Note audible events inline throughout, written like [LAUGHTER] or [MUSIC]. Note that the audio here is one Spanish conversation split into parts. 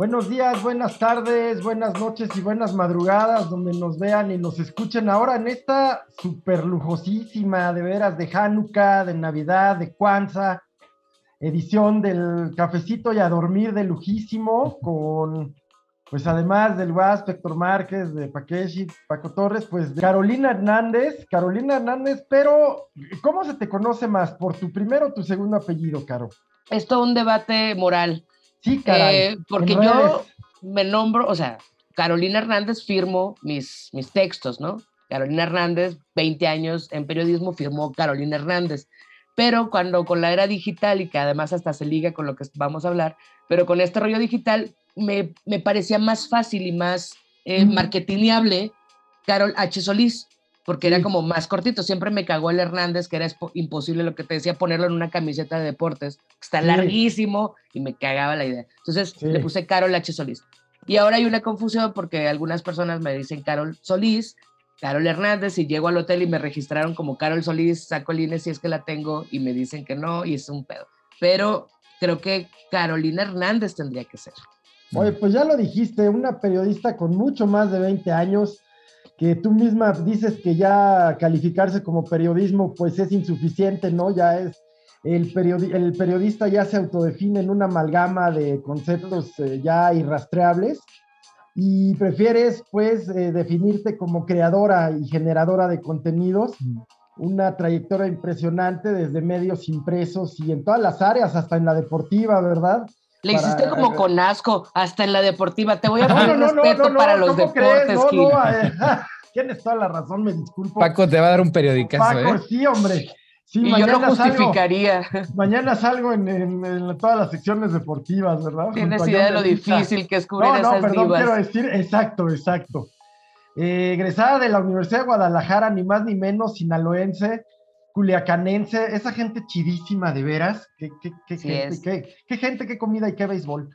Buenos días, buenas tardes, buenas noches y buenas madrugadas, donde nos vean y nos escuchen ahora en esta super lujosísima, de veras, de Hanukkah, de Navidad, de Kwanzaa, edición del cafecito y a dormir de lujísimo, con, pues además del Guas, Héctor Márquez, de Paqueshi, Paco Torres, pues de Carolina Hernández, Carolina Hernández, pero ¿cómo se te conoce más? ¿Por tu primero o tu segundo apellido, Caro? Es todo un debate moral. Sí, caray. Eh, porque yo me nombro, o sea, Carolina Hernández firmo mis, mis textos, ¿no? Carolina Hernández, 20 años en periodismo, firmó Carolina Hernández. Pero cuando con la era digital y que además hasta se liga con lo que vamos a hablar, pero con este rollo digital me, me parecía más fácil y más eh, marketingable Carol H. Solís porque era como más cortito. Siempre me cagó el Hernández, que era imposible lo que te decía, ponerlo en una camiseta de deportes. Está larguísimo y me cagaba la idea. Entonces le puse Carol H. Solís. Y ahora hay una confusión porque algunas personas me dicen Carol Solís, Carol Hernández, y llego al hotel y me registraron como Carol Solís, saco el INE si es que la tengo y me dicen que no, y es un pedo. Pero creo que Carolina Hernández tendría que ser. Oye, pues ya lo dijiste, una periodista con mucho más de 20 años, que tú misma dices que ya calificarse como periodismo pues es insuficiente, ¿no? Ya es, el, el periodista ya se autodefine en una amalgama de conceptos eh, ya irrastreables y prefieres pues eh, definirte como creadora y generadora de contenidos, una trayectoria impresionante desde medios impresos y en todas las áreas, hasta en la deportiva, ¿verdad? Le hiciste como con asco, hasta en la deportiva. Te voy a [LAUGHS] poner no, respeto para los deportes, no, eh, [LAUGHS] Tienes toda la razón, me disculpo. Paco te va a dar un periodicazo, Paco, ¿eh? sí, hombre. Sí, y yo lo justificaría. mañana salgo en, todas las secciones deportivas, ¿verdad? Tienes idea de lo difícil que es cubrir no, no, perdón, quiero decir, exacto, exacto. Eh, egresada de la Universidad de Guadalajara, ni más ni menos, sinaloense, culiacanense, esa gente chidísima, de veras. Qué, qué, qué, gente, qué, gente, qué comida y qué béisbol.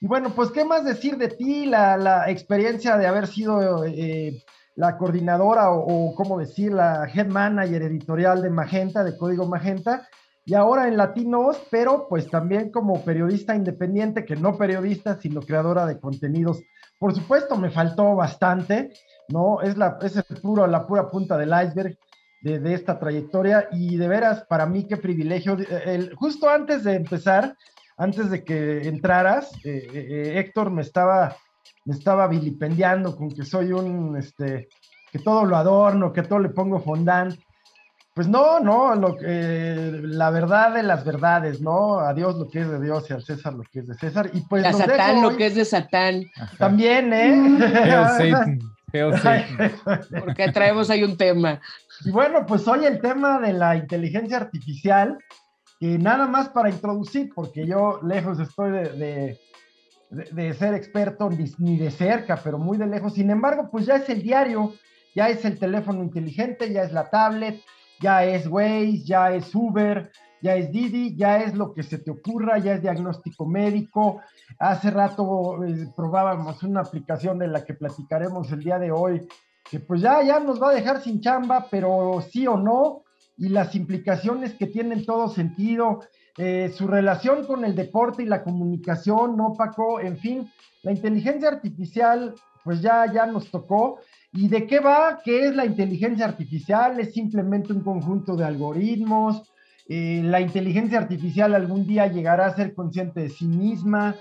Y bueno, pues, ¿qué más decir de ti? La, la experiencia de haber sido eh, la coordinadora o, como decir, la head manager editorial de Magenta, de Código Magenta, y ahora en Latinos, pero pues también como periodista independiente, que no periodista, sino creadora de contenidos. Por supuesto, me faltó bastante, ¿no? Es, la, es el puro, la pura punta del iceberg de, esta trayectoria y de veras, para mí qué privilegio. El, justo antes de empezar, antes de que entraras, eh, eh, eh, Héctor me estaba, me estaba vilipendiando con que soy un, este, que todo lo adorno, que todo le pongo fondant. Pues no, no, lo, la verdad de las verdades, ¿no? A Dios lo que es de Dios y al César lo que es de César. Y pues a Satán lo que es de Satán. También, ¿eh? [LAUGHS] Porque traemos ahí un tema. Y bueno, pues hoy el tema de la inteligencia artificial, y nada más para introducir, porque yo lejos estoy de, de, ser experto, ni, de cerca, pero muy de lejos. Sin embargo, pues ya es el diario, ya es el teléfono inteligente, ya es la tablet, ya es Waze, ya es Uber, ya es Didi, ya es lo que se te ocurra, ya es diagnóstico médico. Hace rato eh, probábamos una aplicación de la que platicaremos el día de hoy, que pues ya, ya nos va a dejar sin chamba, pero sí o no, y las implicaciones que tienen todo sentido, eh, su relación con el deporte y la comunicación, ¿no, Paco? En fin, la inteligencia artificial, pues ya, ya nos tocó. ¿Y de qué va? ¿Qué es la inteligencia artificial? Es simplemente un conjunto de algoritmos. Eh, la inteligencia artificial algún día llegará a ser consciente de sí misma.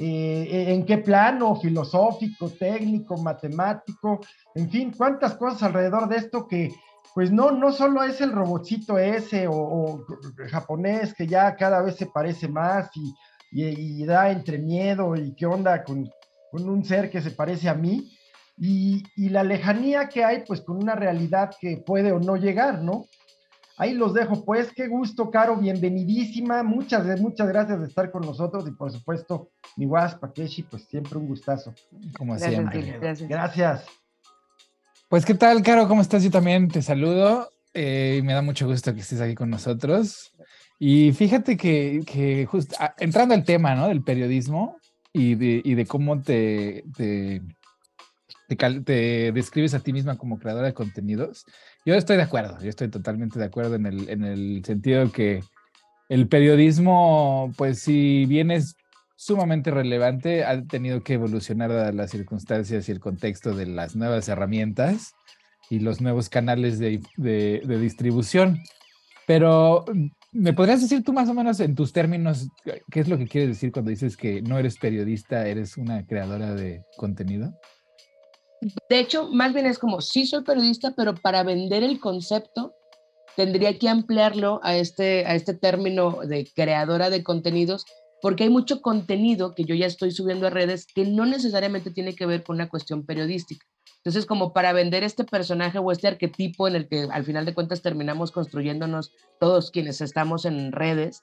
Eh, en qué plano, filosófico, técnico, matemático, en fin, cuántas cosas alrededor de esto que pues no, no solo es el robotcito ese o, japonés que ya cada vez se parece más y, y, da entre miedo y qué onda con, con, un ser que se parece a mí y, y la lejanía que hay pues con una realidad que puede o no llegar, ¿no? Ahí los dejo, pues. Qué gusto, Caro. Bienvenidísima. Muchas, muchas gracias de estar con nosotros. Y por supuesto, mi guas, Pakeshi, pues siempre un gustazo. Como siempre. Gracias. Pues, ¿qué tal, Caro? ¿Cómo estás? Yo también te saludo. Eh, me da mucho gusto que estés aquí con nosotros. Y fíjate que, que justo ah, entrando al tema, ¿no? Del periodismo y de, y de cómo te, te, te, describes a ti misma como creadora de contenidos. Yo estoy de acuerdo, yo estoy totalmente de acuerdo en el, en el sentido que el periodismo, pues si bien es sumamente relevante, ha tenido que evolucionar a las circunstancias y el contexto de las nuevas herramientas y los nuevos canales de, de distribución. Pero, ¿me podrías decir tú más o menos en tus términos qué es lo que quieres decir cuando dices que no eres periodista, eres una creadora de contenido? De hecho, más bien es como, sí soy periodista, pero para vender el concepto tendría que ampliarlo a este, a este término de creadora de contenidos, porque hay mucho contenido que yo ya estoy subiendo a redes que no necesariamente tiene que ver con una cuestión periodística. Entonces, como para vender este personaje o este arquetipo en el que al final de cuentas terminamos construyéndonos todos quienes estamos en redes,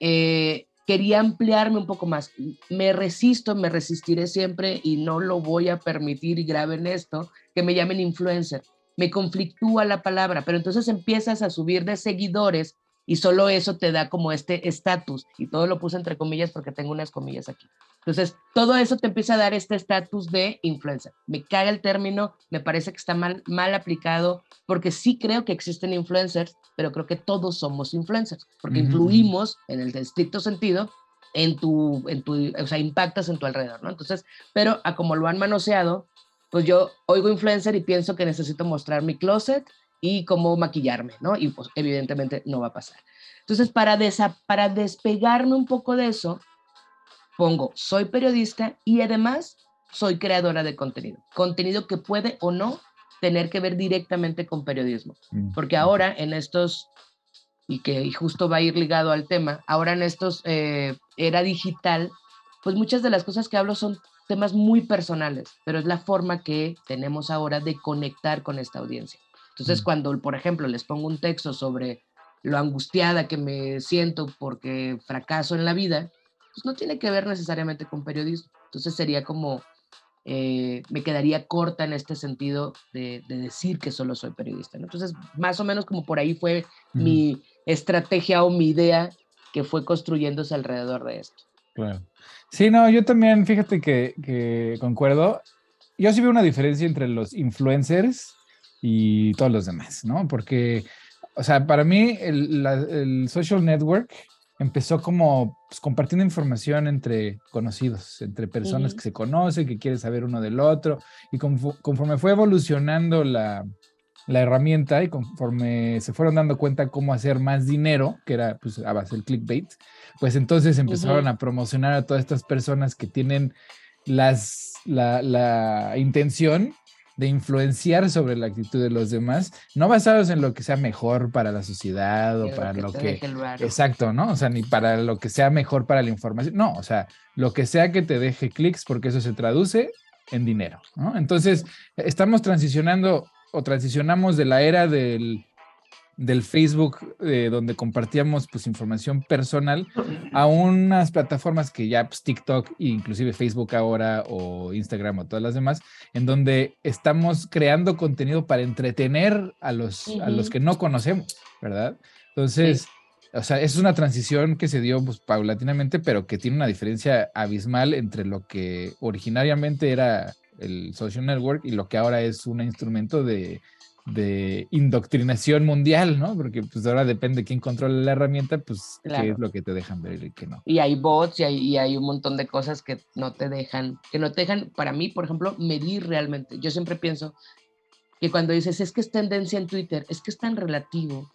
eh, quería ampliarme un poco más. Me resisto, me resistiré siempre y no lo voy a permitir, y graben esto, que me llamen influencer. Me conflictúa la palabra, pero entonces empiezas a subir de seguidores y solo eso te da como este estatus. Y todo lo puse entre comillas porque tengo unas comillas aquí. Entonces, todo eso te empieza a dar este estatus de influencer. Me cae el término, me parece que está mal, mal aplicado, porque sí creo que existen influencers, pero creo que todos somos influencers, porque influimos en el estricto sentido en tu, en tu, o sea, impactas en tu alrededor, ¿no? Entonces, pero a como lo han manoseado, pues yo oigo influencer y pienso que necesito mostrar mi closet y cómo maquillarme, ¿no? Y pues evidentemente no va a pasar. Entonces, para, para despegarme un poco de eso, pongo, soy periodista y además soy creadora de contenido. Contenido que puede o no tener que ver directamente con periodismo. Mm, Porque ahora en estos, y que justo va a ir ligado al tema, ahora en estos eh, era digital, pues muchas de las cosas que hablo son temas muy personales, pero es la forma que tenemos ahora de conectar con esta audiencia. Entonces, cuando, por ejemplo, les pongo un texto sobre lo angustiada que me siento porque fracaso en la vida, pues no tiene que ver necesariamente con periodismo. Entonces sería como, eh, me quedaría corta en este sentido de, decir que solo soy periodista. Entonces, más o menos como por ahí fue mi estrategia o mi idea que fue construyéndose alrededor de esto. Claro. Sí, no, yo también, fíjate que, que concuerdo. Yo sí veo una diferencia entre los influencers y todos los demás, ¿no? Porque, o sea, para mí el, social network empezó como pues, compartiendo información entre conocidos, entre personas que se conocen, que quieren saber uno del otro, y conforme fue evolucionando la, la, herramienta y conforme se fueron dando cuenta cómo hacer más dinero, que era pues a base del clickbait, pues entonces empezaron a promocionar a todas estas personas que tienen las, la, la intención de influenciar sobre la actitud de los demás, no basados en lo que sea mejor para la sociedad o para lo que... exacto, ¿no? O sea, ni para lo que sea mejor para la información, no, o sea, lo que sea que te deje clics porque eso se traduce en dinero, ¿no? Entonces, estamos transicionando o transicionamos de la era del del Facebook eh, donde compartíamos pues información personal a unas plataformas que ya pues, TikTok e inclusive Facebook ahora o Instagram o todas las demás en donde estamos creando contenido para entretener a los a los que no conocemos, ¿verdad? Entonces, o sea, es una transición que se dio pues, paulatinamente, pero que tiene una diferencia abismal entre lo que originariamente era el social network y lo que ahora es un instrumento de de indoctrinación mundial, ¿no? Porque pues ahora depende quién controla la herramienta, pues qué es lo que te dejan ver y qué no. Y hay bots y hay, y hay, un montón de cosas que no te dejan, que no te dejan, para mí, por ejemplo, medir realmente. Yo siempre pienso que cuando dices, es que es tendencia en Twitter, es que es tan relativo,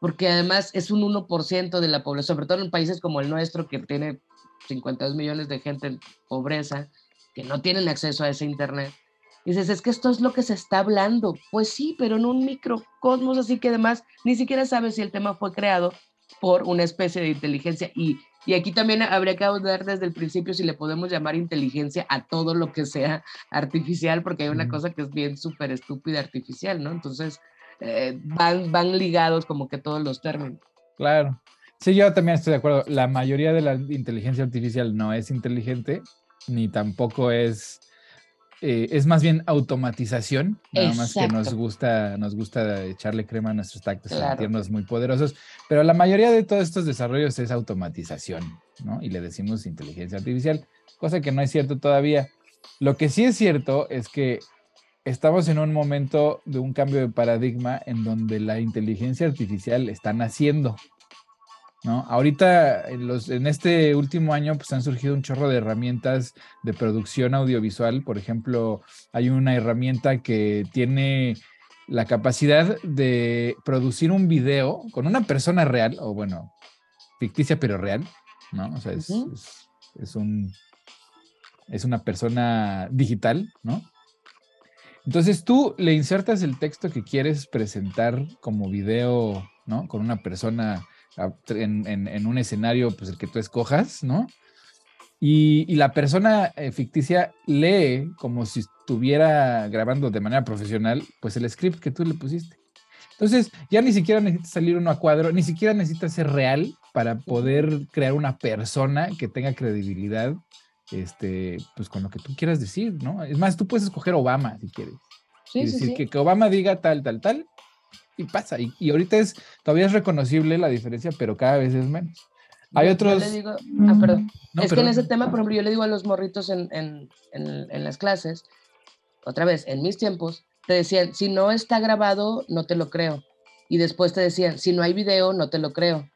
porque además es un 1% de la población, sobre todo en países como el nuestro, que tiene 52 millones de gente en pobreza, que no tienen acceso a ese Internet dices, es que esto es lo que se está hablando. Pues sí, pero en un microcosmos, así que además ni siquiera sabes si el tema fue creado por una especie de inteligencia. Y, y aquí también habría que hablar desde el principio si le podemos llamar inteligencia a todo lo que sea artificial, porque hay una cosa que es bien súper estúpida artificial, ¿no? Entonces, eh, van, van ligados como que todos los términos. Claro. Sí, yo también estoy de acuerdo. La mayoría de la inteligencia artificial no es inteligente, ni tampoco es eh, es más bien automatización, nada más que nos gusta, nos gusta echarle crema a nuestros tactos y sentirnos muy poderosos, pero la mayoría de todos estos desarrollos es automatización, ¿no? Y le decimos inteligencia artificial, cosa que no es cierto todavía. Lo que sí es cierto es que estamos en un momento de un cambio de paradigma en donde la inteligencia artificial está naciendo. ¿No? Ahorita, en, los, en este último año, pues han surgido un chorro de herramientas de producción audiovisual. Por ejemplo, hay una herramienta que tiene la capacidad de producir un video con una persona real, o bueno, ficticia pero real, ¿no? O sea, es, es, un, es una persona digital, ¿no? Entonces tú le insertas el texto que quieres presentar como video, ¿no? Con una persona en, un escenario, pues el que tú escojas, ¿no? Y, la persona eh, ficticia lee como si estuviera grabando de manera profesional, pues el script que tú le pusiste. Entonces, ya ni siquiera necesitas salir uno a cuadro, ni siquiera necesitas ser real para poder crear una persona que tenga credibilidad, este, pues con lo que tú quieras decir, ¿no? Es más, tú puedes escoger Obama si quieres. Sí, y decir Que, que, Obama diga tal, tal, tal, y pasa. Y, y, ahorita es, todavía es reconocible la diferencia, pero cada vez es menos. Hay otros. ah, perdón. es que en ese tema, por ejemplo, yo le digo a los morritos en, en, en, en, las clases, otra vez, en mis tiempos, te decían, si no está grabado, no te lo creo. Y después te decían, si no hay video, no te lo creo.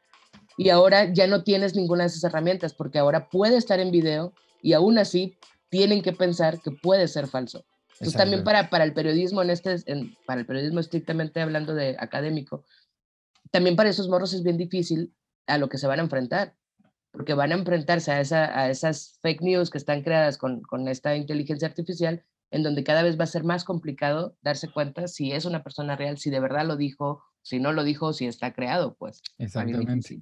Y ahora ya no tienes ninguna de esas herramientas, porque ahora puede estar en video y aún así tienen que pensar que puede ser falso. Entonces también para, para el periodismo, en este, en, para el periodismo estrictamente hablando de académico, también para esos morros es bien difícil a lo que se van a enfrentar, porque van a enfrentarse a, esa, a esas fake news que están creadas con, con esta inteligencia artificial, en donde cada vez va a ser más complicado darse cuenta si es una persona real, si de verdad lo dijo, si no lo dijo, si está creado, pues. Exactamente.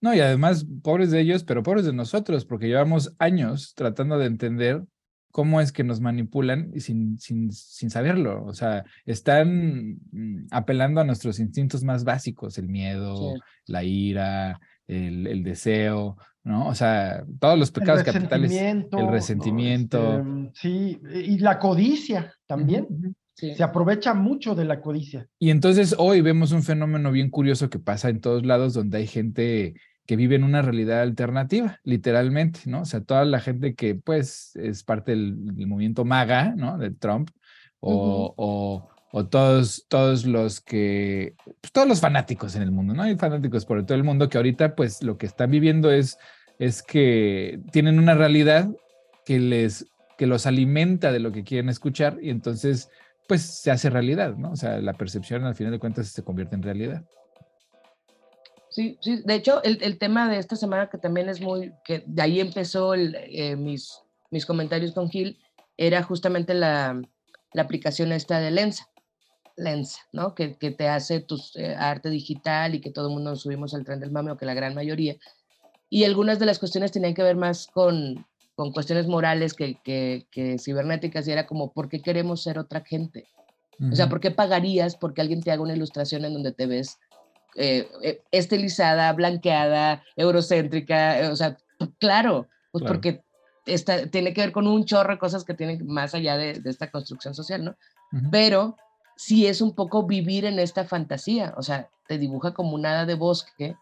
No, y además, pobres de ellos, pero pobres de nosotros, porque llevamos años tratando de entender cómo es que nos manipulan sin, sin, sin saberlo. O sea, están mm, apelando a nuestros instintos más básicos, el miedo, la ira, el, deseo, ¿no? O sea, todos los pecados capitales, el resentimiento. Este, sí, y la codicia también. Se aprovecha mucho de la codicia. Y entonces hoy vemos un fenómeno bien curioso que pasa en todos lados donde hay gente que vive en una realidad alternativa, literalmente, ¿no? O sea, toda la gente que pues es parte del, movimiento MAGA, ¿no? De Trump, o, o, o, todos, todos los que, pues, todos los fanáticos en el mundo, ¿no? Hay fanáticos por todo el mundo que ahorita pues lo que están viviendo es, es que tienen una realidad que les, que los alimenta de lo que quieren escuchar y entonces pues se hace realidad, ¿no? O sea, la percepción al final de cuentas se convierte en realidad. Sí, sí, de hecho, el, el, tema de esta semana que también es muy, que de ahí empezó el, eh, mis, mis comentarios con Gil, era justamente la, la aplicación esta de Lensa, Lensa, ¿no? Que, que te hace tu eh, arte digital y que todo el mundo nos subimos al tren del mame, o que la gran mayoría. Y algunas de las cuestiones tenían que ver más con, con cuestiones morales que, que, que, cibernéticas y era como, ¿por qué queremos ser otra gente? O sea, ¿por qué pagarías porque alguien te haga una ilustración en donde te ves eh, eh, estilizada, blanqueada, eurocéntrica, eh, o sea, claro, pues porque esta, tiene que ver con un chorro de cosas que tienen más allá de, de esta construcción social, ¿no? Pero sí es un poco vivir en esta fantasía, o sea, te dibuja como un hada de bosque,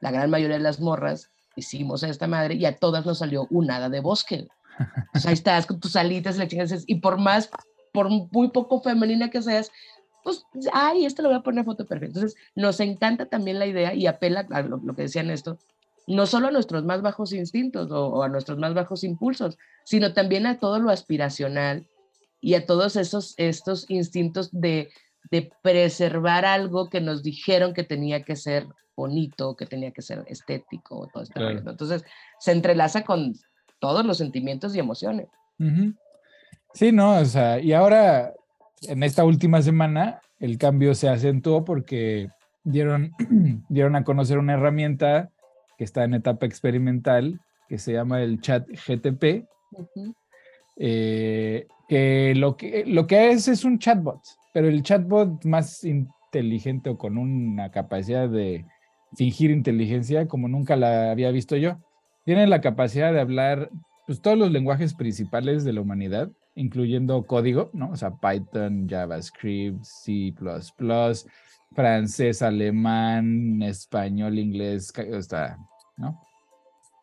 la gran mayoría de las morras hicimos a esta madre y a todas nos salió un hada de bosque. O sea, ahí estás con tus alitas y y por más, por muy poco femenina que seas, pues, ay, esto lo voy a poner foto perfecta. Entonces, nos encanta también la idea y apela a lo, que decían esto, no solo a nuestros más bajos instintos o, a nuestros más bajos impulsos, sino también a todo lo aspiracional y a todos esos estos instintos de, de preservar algo que nos dijeron que tenía que ser bonito, que tenía que ser estético, todo este Entonces, se entrelaza con todos los sentimientos y emociones. Sí, no, o sea, y ahora en esta última semana el cambio se acentuó porque dieron, [CLEARS THROAT] dieron a conocer una herramienta que está en etapa experimental que se llama el chat GTP, eh, que, lo que lo que es es un chatbot, pero el chatbot más inteligente o con una capacidad de fingir inteligencia como nunca la había visto yo. Tiene la capacidad de hablar pues, todos los lenguajes principales de la humanidad incluyendo código, ¿no? O sea, Python, JavaScript, C++, francés, alemán, español, inglés, está, ¿no?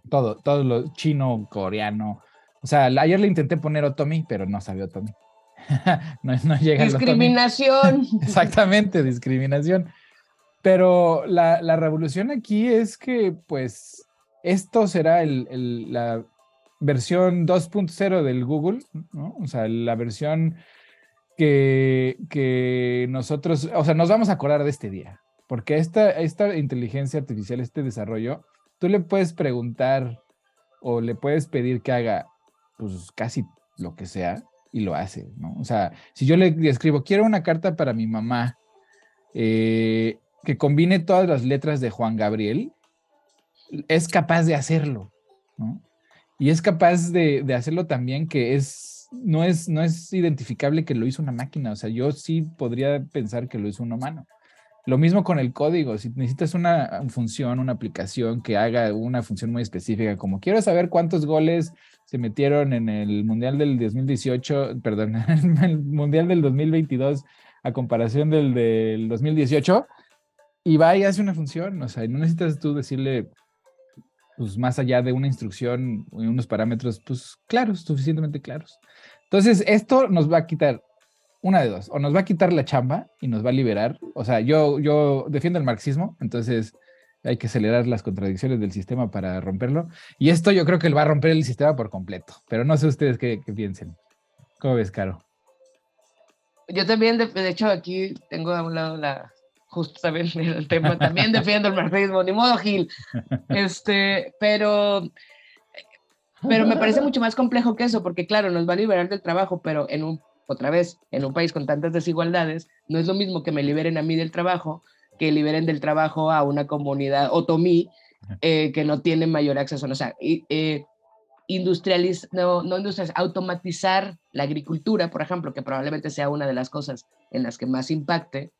Todo, todo lo chino, coreano. O sea, ayer le intenté poner Otomi, pero no sabía Otomi. [LAUGHS] no, no llega Discriminación. [LAUGHS] Exactamente, discriminación. Pero la, la, revolución aquí es que, pues, esto será el, el, la versión 2.0 del Google, ¿no? O sea, la versión que, que nosotros, o sea, nos vamos a acordar de este día, porque esta, esta inteligencia artificial, este desarrollo, tú le puedes preguntar o le puedes pedir que haga, pues, casi lo que sea, y lo hace, ¿no? O sea, si yo le escribo, quiero una carta para mi mamá, eh, que combine todas las letras de Juan Gabriel, es capaz de hacerlo, ¿no? Y es capaz de, de, hacerlo también que es no, es, no es identificable que lo hizo una máquina, o sea, yo sí podría pensar que lo hizo un humano. Lo mismo con el código, si necesitas una función, una aplicación que haga una función muy específica, como quiero saber cuántos goles se metieron en el Mundial del 2018, perdón, [LAUGHS] en el Mundial del 2022 a comparación del del 2018, y va y hace una función, o sea, no necesitas tú decirle, pues más allá de una instrucción, unos parámetros, pues claros, suficientemente claros. Entonces, esto nos va a quitar una de dos, o nos va a quitar la chamba y nos va a liberar. O sea, yo, yo defiendo el marxismo, entonces hay que acelerar las contradicciones del sistema para romperlo. Y esto yo creo que va a romper el sistema por completo, pero no sé ustedes qué, piensen. ¿Cómo ves, Caro? Yo también, de, hecho, aquí tengo a un lado la, justo también [LAUGHS] el tema, también defiendo el marxismo, ni modo Gil. [LAUGHS] Este, pero, pero me parece mucho más complejo que eso, porque claro, nos va a liberar del trabajo, pero en un otra vez, en un país con tantas desigualdades, no es lo mismo que me liberen a mí del trabajo que liberen del trabajo a una comunidad otomí eh, que no tiene mayor acceso. O sea, eh, industrializar, no, no automatizar la agricultura, por ejemplo, que probablemente sea una de las cosas en las que más impacte,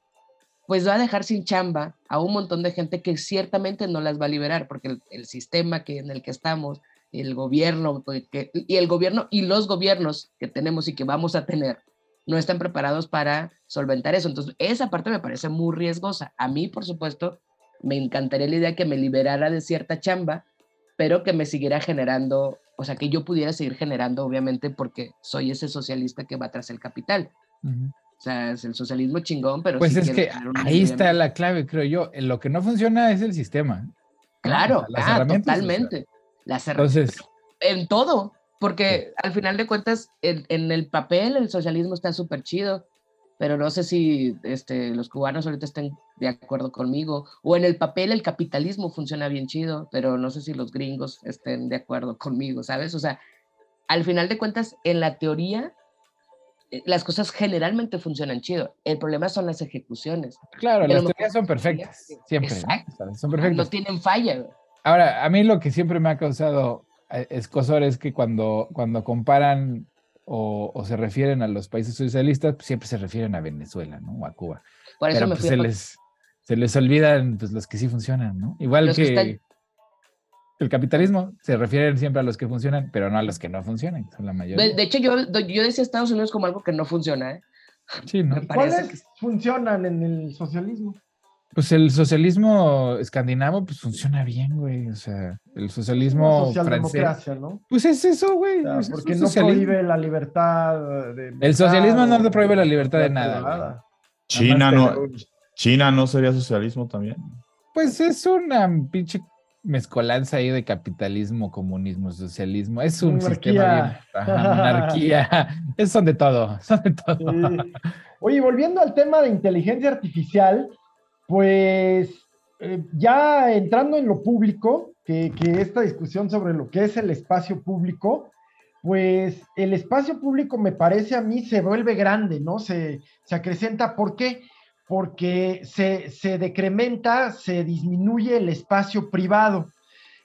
pues va a dejar sin chamba a un montón de gente que ciertamente no las va a liberar, porque el, sistema que, en el que estamos el gobierno pues, y el gobierno y los gobiernos que tenemos y que vamos a tener no están preparados para solventar eso. Entonces, esa parte me parece muy riesgosa. A mí, por supuesto, me encantaría la idea que me liberara de cierta chamba, pero que me siguiera generando, o sea, que yo pudiera seguir generando, obviamente, porque soy ese socialista que va tras el capital. O sea, es el socialismo chingón, pero... Pues es que ahí está la clave, creo yo. Lo que no funciona es el sistema. Claro, ah, totalmente. Las Entonces, en todo, porque al final de cuentas, en, el papel el socialismo está súper chido, pero no sé si este, los cubanos ahorita estén de acuerdo conmigo, o en el papel el capitalismo funciona bien chido, pero no sé si los gringos estén de acuerdo conmigo, ¿sabes? O sea, al final de cuentas, en la teoría, las cosas generalmente funcionan chido. El problema son las ejecuciones. Claro, las teorías son perfectas, siempre. Son perfectas. No tienen falla. Ahora, a mí lo que siempre me ha causado eh, escosor es que cuando, cuando comparan o, se refieren a los países socialistas, pues, siempre se refieren a Venezuela, ¿no? O a Cuba. Por eso Pero pues, se, les, se les olvidan pues, los que sí funcionan, ¿no? Igual que, el capitalismo, se refieren siempre a los que funcionan, pero no a los que no funcionan, son la mayoría. De, hecho, yo, yo decía Estados Unidos como algo que no funciona, ¿eh? Sí, ¿no? ¿Cuáles funcionan en el socialismo? Pues el socialismo escandinavo, pues funciona bien, güey. O sea, el socialismo francés. ¿no? Pues es eso, güey. porque no prohíbe la libertad de. El socialismo no prohíbe la libertad de nada. China no, China no sería socialismo también. Pues es una pinche mezcolanza ahí de capitalismo, comunismo, socialismo. Es un sistema de [LAUGHS] monarquía. Es, son de todo, [LAUGHS] son de todo. Oye, volviendo al tema de inteligencia artificial, pues eh, ya entrando en lo público, que, esta discusión sobre lo que es el espacio público, pues el espacio público me parece a mí se vuelve grande, ¿no? Se, se acrecenta. ¿Por qué? Porque se, se, decrementa, se disminuye el espacio privado.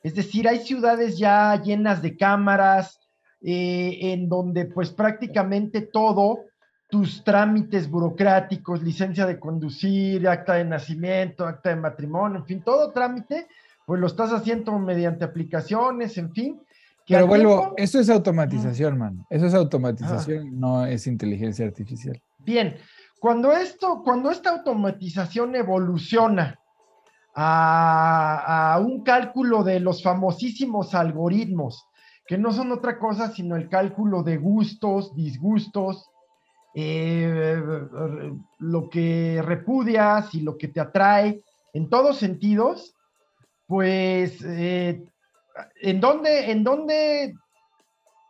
Es decir, hay ciudades ya llenas de cámaras, eh, en donde pues prácticamente todo tus trámites burocráticos, licencia de conducir, acta de nacimiento, acta de matrimonio, en fin, todo trámite, pues lo estás haciendo mediante aplicaciones, en fin. Pero vuelvo, eso es automatización, man. Eso es automatización, no es inteligencia artificial. Bien, cuando esto, cuando esta automatización evoluciona a, un cálculo de los famosísimos algoritmos, que no son otra cosa sino el cálculo de gustos, disgustos, eh, lo que repudias y lo que te atrae en todos sentidos, pues, eh, ¿en, dónde, ¿en dónde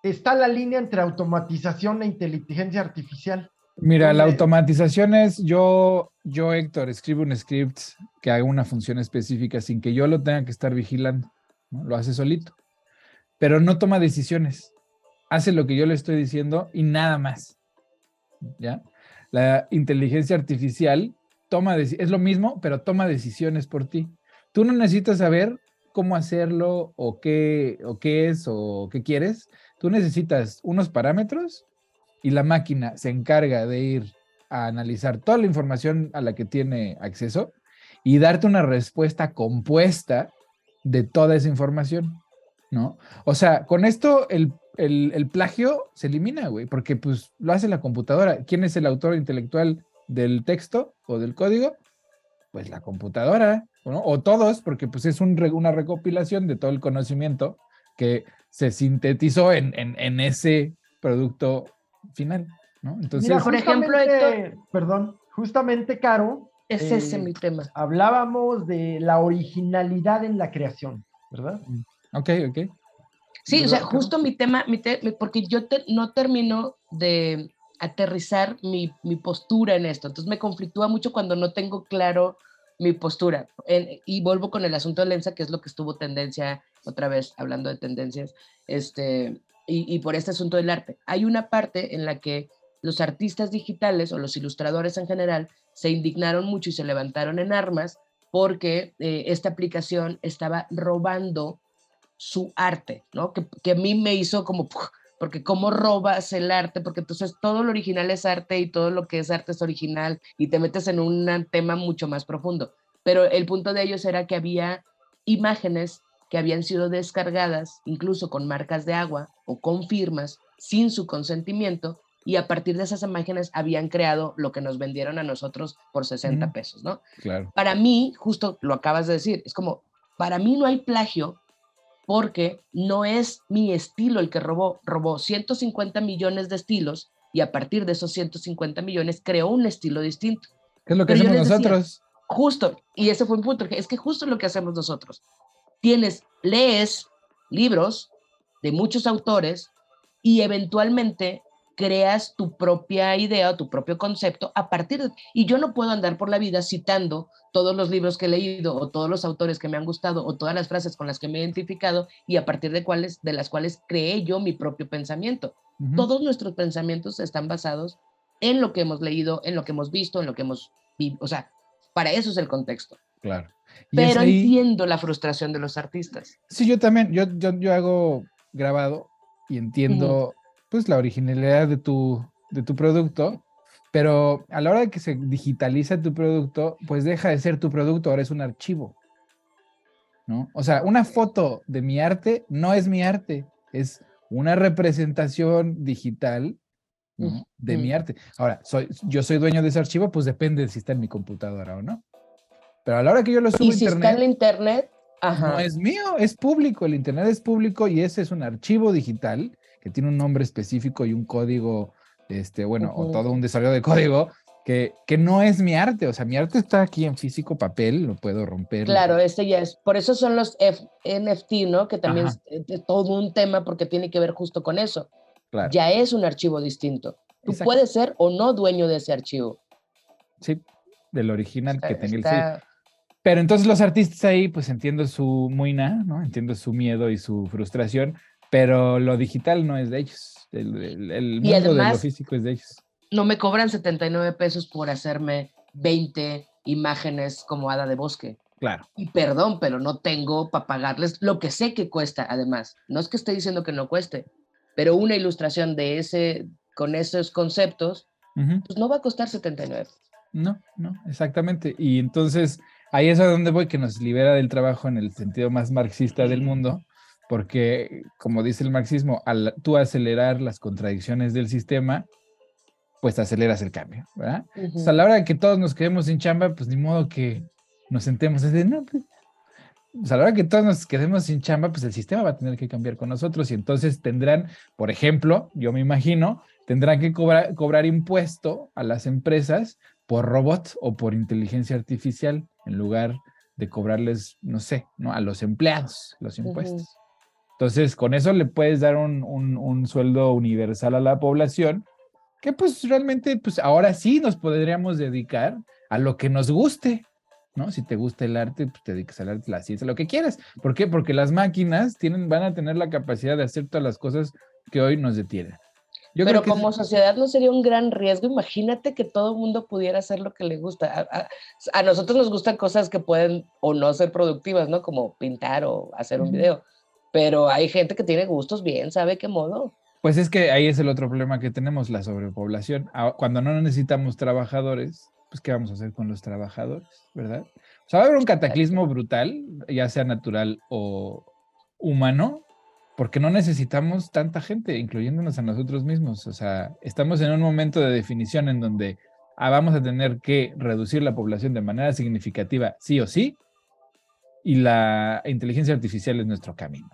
está la línea entre automatización e inteligencia artificial? Mira, la automatización es yo, yo, Héctor, escribo un script que haga una función específica sin que yo lo tenga que estar vigilando. Lo hace solito. Pero no toma decisiones. Hace lo que yo le estoy diciendo y nada más. ¿Ya? La inteligencia artificial toma es lo mismo, pero toma decisiones por ti. Tú no necesitas saber cómo hacerlo o qué, o qué es o qué quieres. Tú necesitas unos parámetros y la máquina se encarga de ir a analizar toda la información a la que tiene acceso y darte una respuesta compuesta de toda esa información, ¿no? O sea, con esto el, plagio se elimina, güey, porque pues lo hace la computadora. ¿Quién es el autor intelectual del texto o del código? Pues la computadora, ¿no? O todos, porque pues es una recopilación de todo el conocimiento que se sintetizó en, en ese producto final, ¿no? Entonces, por ejemplo, perdón, justamente, Caro. Es ese eh, mi tema. Hablábamos de la originalidad en la creación, ¿verdad? Mm, ok, ok. Sí, o sea, justo mi tema, porque yo no termino de aterrizar mi, postura en esto. Entonces me conflictúa mucho cuando no tengo claro mi postura. y vuelvo con el asunto de Lenza, que es lo que estuvo tendencia, otra vez hablando de tendencias, este, y, por este asunto del arte. Hay una parte en la que los artistas digitales o los ilustradores en general se indignaron mucho y se levantaron en armas porque eh, esta aplicación estaba robando su arte, ¿no? Que, que a mí me hizo como, porque cómo robas el arte, porque entonces todo lo original es arte y todo lo que es arte es original y te metes en un tema mucho más profundo. Pero el punto de ellos era que había imágenes que habían sido descargadas incluso con marcas de agua o con firmas sin su consentimiento y a partir de esas imágenes habían creado lo que nos vendieron a nosotros por 60 pesos, ¿no? Claro. Para mí, justo lo acabas de decir, es como, para mí no hay plagio porque no es mi estilo el que robó, robó 150 millones de estilos y a partir de esos 150 millones creó un estilo distinto. ¿Qué es lo que hacemos nosotros? Justo, y ese fue un punto, es que justo lo que hacemos nosotros tienes, lees libros de muchos autores y eventualmente creas tu propia idea o tu propio concepto a partir de... Y yo no puedo andar por la vida citando todos los libros que he leído o todos los autores que me han gustado o todas las frases con las que me he identificado y a partir de, cuáles, de las cuales creé yo mi propio pensamiento. Todos nuestros pensamientos están basados en lo que hemos leído, en lo que hemos visto, en lo que hemos... O sea, para eso es el contexto. Claro. Pero entiendo la frustración de los artistas. Sí, yo también, yo, yo, hago grabado y entiendo pues la originalidad de tu, de tu producto, pero a la hora de que se digitaliza tu producto, pues deja de ser tu producto, ahora es un archivo. ¿No? O sea, una foto de mi arte no es mi arte, es una representación digital de mi arte. Ahora, soy, yo soy dueño de ese archivo, pues depende de si está en mi computadora o no. Pero a la hora que yo lo subo ¿Y si está en internet, no es mío, es público. El internet es público y ese es un archivo digital que tiene un nombre específico y un código, este, bueno, o todo un desarrollo de código que, que, no es mi arte. O sea, mi arte está aquí en físico papel, lo puedo romper. Claro, este ya es. Por eso son los NFT, ¿no? Que también es, todo un tema porque tiene que ver justo con eso. Claro. Ya es un archivo distinto. Tú puedes ser o no dueño de ese archivo. Sí, del original que tenía el pero entonces los artistas ahí, pues entiendo su muina, ¿no? Entiendo su miedo y su frustración, pero lo digital no es de ellos. El, mundo de lo físico es de ellos. No me cobran 79 pesos por hacerme 20 imágenes como hada de bosque. Claro. Y perdón, pero no tengo para pagarles lo que sé que cuesta, además. No es que esté diciendo que no cueste, pero una ilustración de ese, con esos conceptos, pues no va a costar 79. No, no, exactamente. Y entonces ahí es a donde voy, que nos libera del trabajo en el sentido más marxista del mundo, porque como dice el marxismo, al tú acelerar las contradicciones del sistema, pues aceleras el cambio, ¿verdad? a la hora de que todos nos quedemos sin chamba, pues ni modo que nos sentemos desde, no, pues, pues, a la hora que todos nos quedemos sin chamba, pues el sistema va a tener que cambiar con nosotros y entonces tendrán, por ejemplo, yo me imagino, tendrán que cobrar, cobrar impuesto a las empresas por robots o por inteligencia artificial en lugar de cobrarles, no sé, ¿no? a los empleados los impuestos. Entonces, con eso le puedes dar un, un, un, sueldo universal a la población, que pues realmente, pues ahora sí nos podríamos dedicar a lo que nos guste, ¿no? Si te gusta el arte, pues te dedicas al arte, la ciencia, lo que quieras. ¿Por qué? Porque las máquinas tienen, van a tener la capacidad de hacer todas las cosas que hoy nos detienen. Pero como sociedad no sería un gran riesgo. Imagínate que todo el mundo pudiera hacer lo que le gusta. A, nosotros nos gustan cosas que pueden o no ser productivas, ¿no? Como pintar o hacer un video. Pero hay gente que tiene gustos bien, ¿sabe qué modo? Pues es que ahí es el otro problema que tenemos, la sobrepoblación. Cuando no necesitamos trabajadores, pues ¿qué vamos a hacer con los trabajadores, verdad? O sea, va a haber un cataclismo brutal, ya sea natural o humano, porque no necesitamos tanta gente, incluyéndonos a nosotros mismos. O sea, estamos en un momento de definición en donde ah, vamos a tener que reducir la población de manera significativa, sí o sí, y la inteligencia artificial es nuestro camino.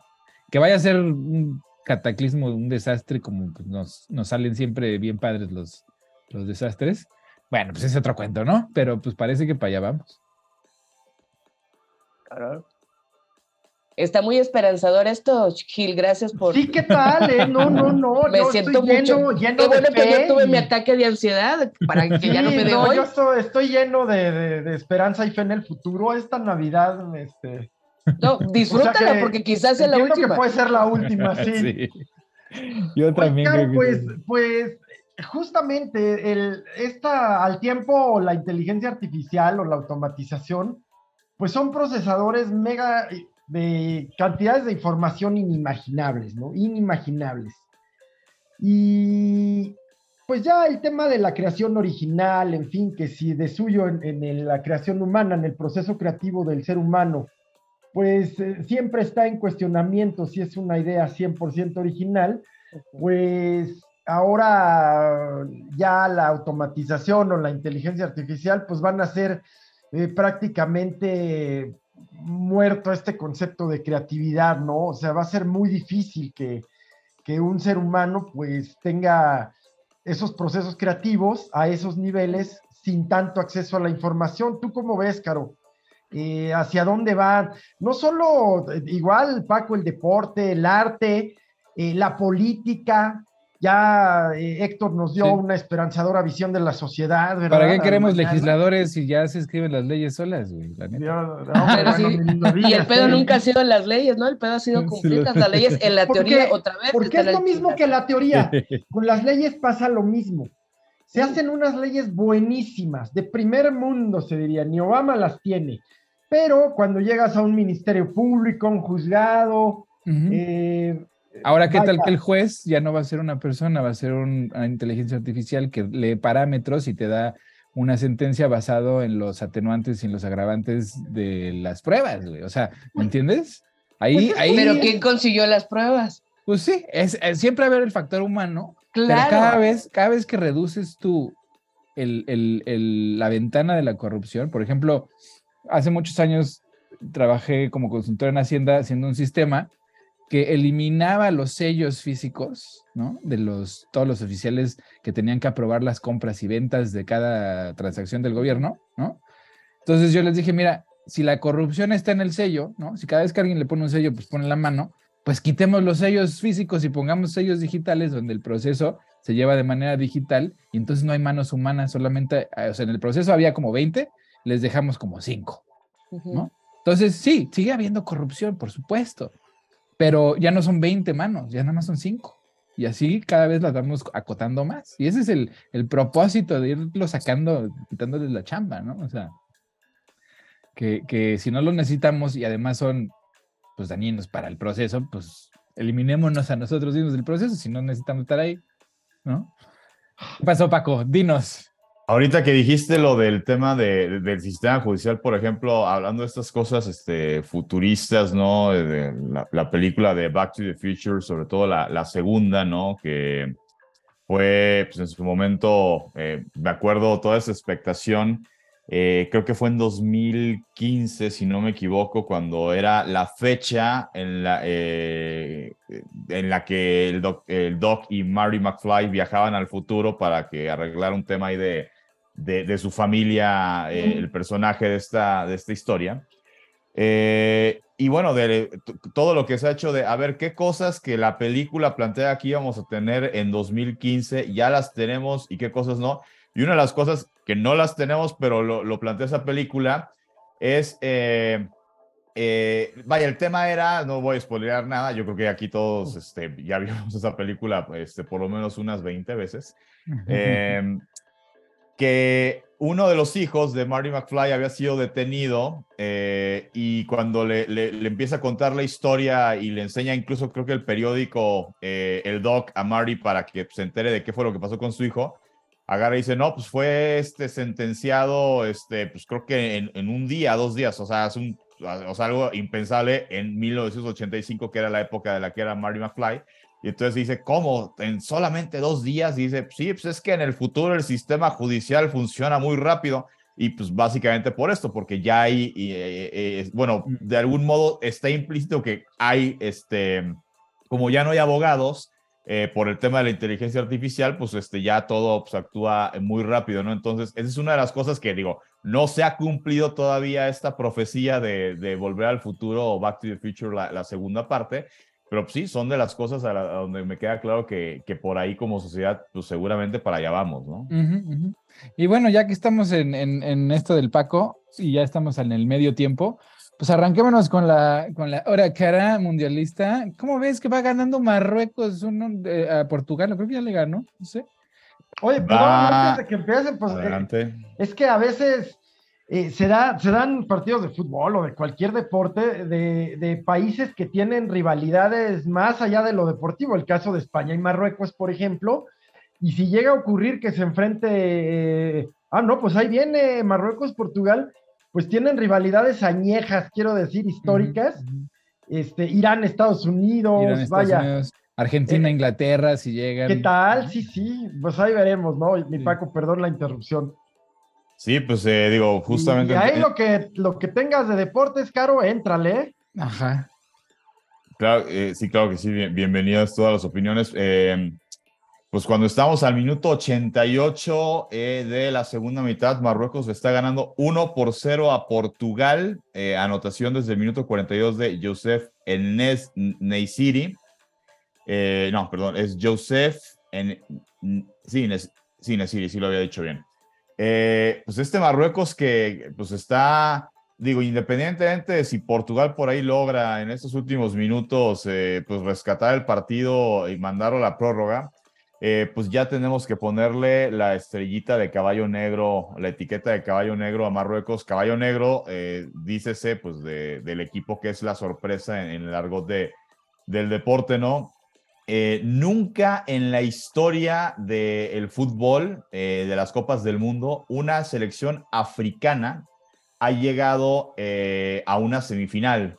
Que vaya a ser un cataclismo, un desastre, como pues, nos, salen siempre bien padres los, los desastres. Bueno, pues es otro cuento, ¿no? Pero pues parece que para allá vamos. Claro. Está muy esperanzador esto, Gil, gracias por... Sí, ¿qué tal? Eh? No, no, no. [LAUGHS] me siento mucho... lleno, Qué bueno que yo tuve mi ataque de ansiedad para que ya no me dé no, yo estoy, lleno de, esperanza y fe en el futuro. Esta Navidad, este... No, disfrútala porque quizás es la última. que puede ser la última, [LAUGHS] sí. Yo también. pues, pues justamente el, esta, al tiempo la inteligencia artificial o la automatización, pues son procesadores mega de cantidades de información inimaginables, ¿no? Inimaginables. Y pues ya el tema de la creación original, en fin, que si de suyo en, la creación humana, en el proceso creativo del ser humano, pues eh, siempre está en cuestionamiento si es una idea 100% original, pues ahora ya la automatización o la inteligencia artificial pues van a ser eh, prácticamente muerto este concepto de creatividad, ¿no? O sea, va a ser muy difícil que, un ser humano pues tenga esos procesos creativos a esos niveles sin tanto acceso a la información. ¿Tú cómo ves, Caro? Eh, ¿Hacia dónde va? No solo, igual, Paco, el deporte, el arte, eh, la política, ya eh, Héctor nos dio una esperanzadora visión de la sociedad, ¿verdad? ¿Para qué queremos legisladores si ya se escriben las leyes solas, güey? [LAUGHS] y el pedo nunca ha sido las leyes, ¿no? El pedo ha sido cumplir las leyes en la teoría otra vez. Porque es lo mismo que la teoría. [LAUGHS] Con las leyes pasa lo mismo. Se hacen unas leyes buenísimas, de primer mundo, se diría, ni Obama las tiene. Pero cuando llegas a un ministerio público, un juzgado, eh, Ahora, ¿qué tal que el juez ya no va a ser una persona, va a ser una inteligencia artificial que lee parámetros y te da una sentencia basado en los atenuantes y en los agravantes de las pruebas, güey? O sea, ¿me entiendes? Ahí, pues ahí... Pero ¿quién consiguió las pruebas? Pues sí, es, siempre haber el factor humano. Claro. cada vez, cada vez que reduces tú la ventana de la corrupción, por ejemplo, hace muchos años trabajé como consultor en Hacienda haciendo un sistema que eliminaba los sellos físicos, ¿no? De los, todos los oficiales que tenían que aprobar las compras y ventas de cada transacción del gobierno, ¿no? Entonces yo les dije, mira, si la corrupción está en el sello, ¿no? Si cada vez que alguien le pone un sello, pues pone la mano, pues quitemos los sellos físicos y pongamos sellos digitales donde el proceso se lleva de manera digital y entonces no hay manos humanas, solamente, eh, o sea, en el proceso había como 20, les dejamos como 5, ¿no? Entonces, sí, sigue habiendo corrupción, por supuesto, pero ya no son 20 manos, ya nada más son 5. Y así cada vez las vamos acotando más. Y ese es el, el propósito de irlo sacando, quitándoles la chamba, ¿no? O sea, que, que, si no lo necesitamos y además son, pues, dañinos para el proceso, pues, eliminémonos a nosotros mismos del proceso si no necesitamos estar ahí, ¿no? ¿Qué pasó, Paco? Dinos. Ahorita que dijiste lo del tema de, del sistema judicial, por ejemplo, hablando de estas cosas este, futuristas, ¿no? De la, película de Back to the Future, sobre todo la, segunda, ¿no? Que fue, pues en su momento, eh, me acuerdo toda esa expectación. Eh, creo que fue en 2015, si no me equivoco, cuando era la fecha en la, eh, en la que el doc, el doc, y Mary McFly viajaban al futuro para que arreglar un tema ahí de, de, su familia, eh, el personaje de esta, de esta historia. Eh, y bueno, de todo lo que se ha hecho de a ver qué cosas que la película plantea aquí vamos a tener en 2015, ya las tenemos y qué cosas no. Y una de las cosas que no las tenemos, pero lo, plantea esa película, es, eh, vaya, el tema era, no voy a spoilear nada, yo creo que aquí todos este, ya [LAUGHS] vimos esa película este, por lo menos unas 20 veces que uno de los hijos de Marty McFly había sido detenido eh, y cuando le, le, empieza a contar la historia y le enseña incluso creo que el periódico, eh, el doc a Marty para que se entere de qué fue lo que pasó con su hijo, agarra y dice, no, pues fue este sentenciado, este, pues creo que en, en un día, dos días, o sea, es un, o sea, algo impensable en 1985, que era la época de la que era Marty McFly. Y entonces dice, ¿cómo? En solamente dos días. dice, sí, pues es que en el futuro el sistema judicial funciona muy rápido. Y pues básicamente por esto, porque ya hay, eh, eh, bueno, mm. de algún modo está implícito que hay, este, como ya no hay abogados, eh, por el tema de la inteligencia artificial, pues este, ya todo pues, actúa muy rápido, ¿no? Entonces, esa es una de las cosas que digo, no se ha cumplido todavía esta profecía de, de Volver al Futuro o Back to the Future, la, la segunda parte, pero sí, son de las cosas a, donde me queda claro que, que, por ahí como sociedad, pues seguramente para allá vamos, ¿no? Y bueno, ya que estamos en, en, esto del Paco y ya estamos en el medio tiempo, pues arranquémonos con la, con la hora cara mundialista. ¿Cómo ves que va ganando Marruecos uno, eh, a Portugal? Creo que ya le ganó, no sé. Oye, perdón, antes de que empiece, pues eh, es que a veces eh, se, dan partidos de fútbol o de cualquier deporte de, países que tienen rivalidades más allá de lo deportivo, el caso de España y Marruecos, por ejemplo, y si llega a ocurrir que se enfrente, eh, ah, no, pues ahí viene Marruecos, Portugal, pues tienen rivalidades añejas, quiero decir, históricas, este, Irán, Estados Unidos, vaya. Argentina, eh, Inglaterra, si llegan. ¿Qué tal? Sí, sí, pues ahí veremos, ¿no? Mi Paco, perdón la interrupción. Sí, pues eh, digo, justamente. Y ahí lo que, lo que tengas de deportes, Caro, éntrale. Ajá. Claro, eh, sí, claro que sí, bienvenidas todas las opiniones. Eh, pues cuando estamos al minuto 88 de la segunda mitad, Marruecos está ganando 1 por 0 a Portugal. anotación desde el minuto 42 de Joseph Enes Neisiri. no, perdón, es Joseph en, sí, sí, Neisiri, sí lo había dicho bien. Eh, pues este Marruecos que pues está, digo, independientemente de si Portugal por ahí logra en estos últimos minutos eh, pues rescatar el partido y mandarlo a la prórroga, eh, pues ya tenemos que ponerle la estrellita de caballo negro, la etiqueta de caballo negro a Marruecos. Caballo negro, dícese pues del equipo que es la sorpresa en, en el argot de, del deporte, ¿no? Eh, nunca en la historia del fútbol, eh, de las Copas del Mundo, una selección africana ha llegado eh, a una semifinal.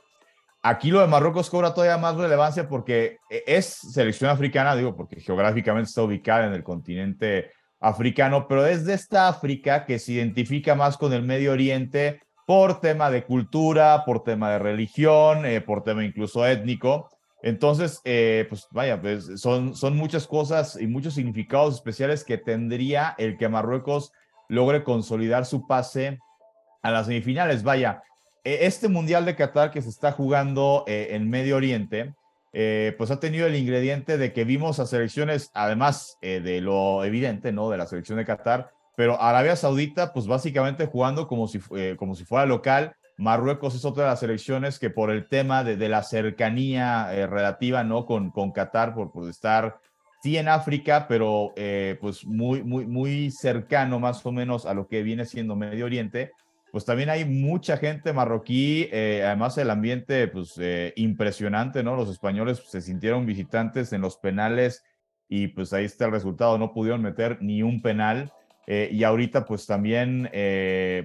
Aquí lo de Marruecos cobra todavía más relevancia porque es selección africana, digo, porque geográficamente está ubicada en el continente africano, pero es de esta África que se identifica más con el Medio Oriente por tema de cultura, por tema de religión, por tema incluso étnico. Entonces, eh, pues vaya, pues son, son muchas cosas y muchos significados especiales que tendría el que Marruecos logre consolidar su pase a las semifinales. Vaya, e, este Mundial de Qatar que se está jugando eh, en Medio Oriente, eh, pues ha tenido el ingrediente de que vimos a selecciones, además de lo evidente, ¿no? De la selección de Qatar, pero Arabia Saudita, pues básicamente jugando como si, como si fuera local Marruecos es otra de las selecciones que por el tema de, la cercanía eh, relativa ¿no? con, con Qatar, por, por, estar sí en África, pero eh, pues muy, muy, muy cercano más o menos a lo que viene siendo Medio Oriente, pues también hay mucha gente marroquí, eh, además el ambiente pues impresionante, ¿no? Los españoles se sintieron visitantes en los penales y pues ahí está el resultado, no pudieron meter ni un penal. y ahorita pues también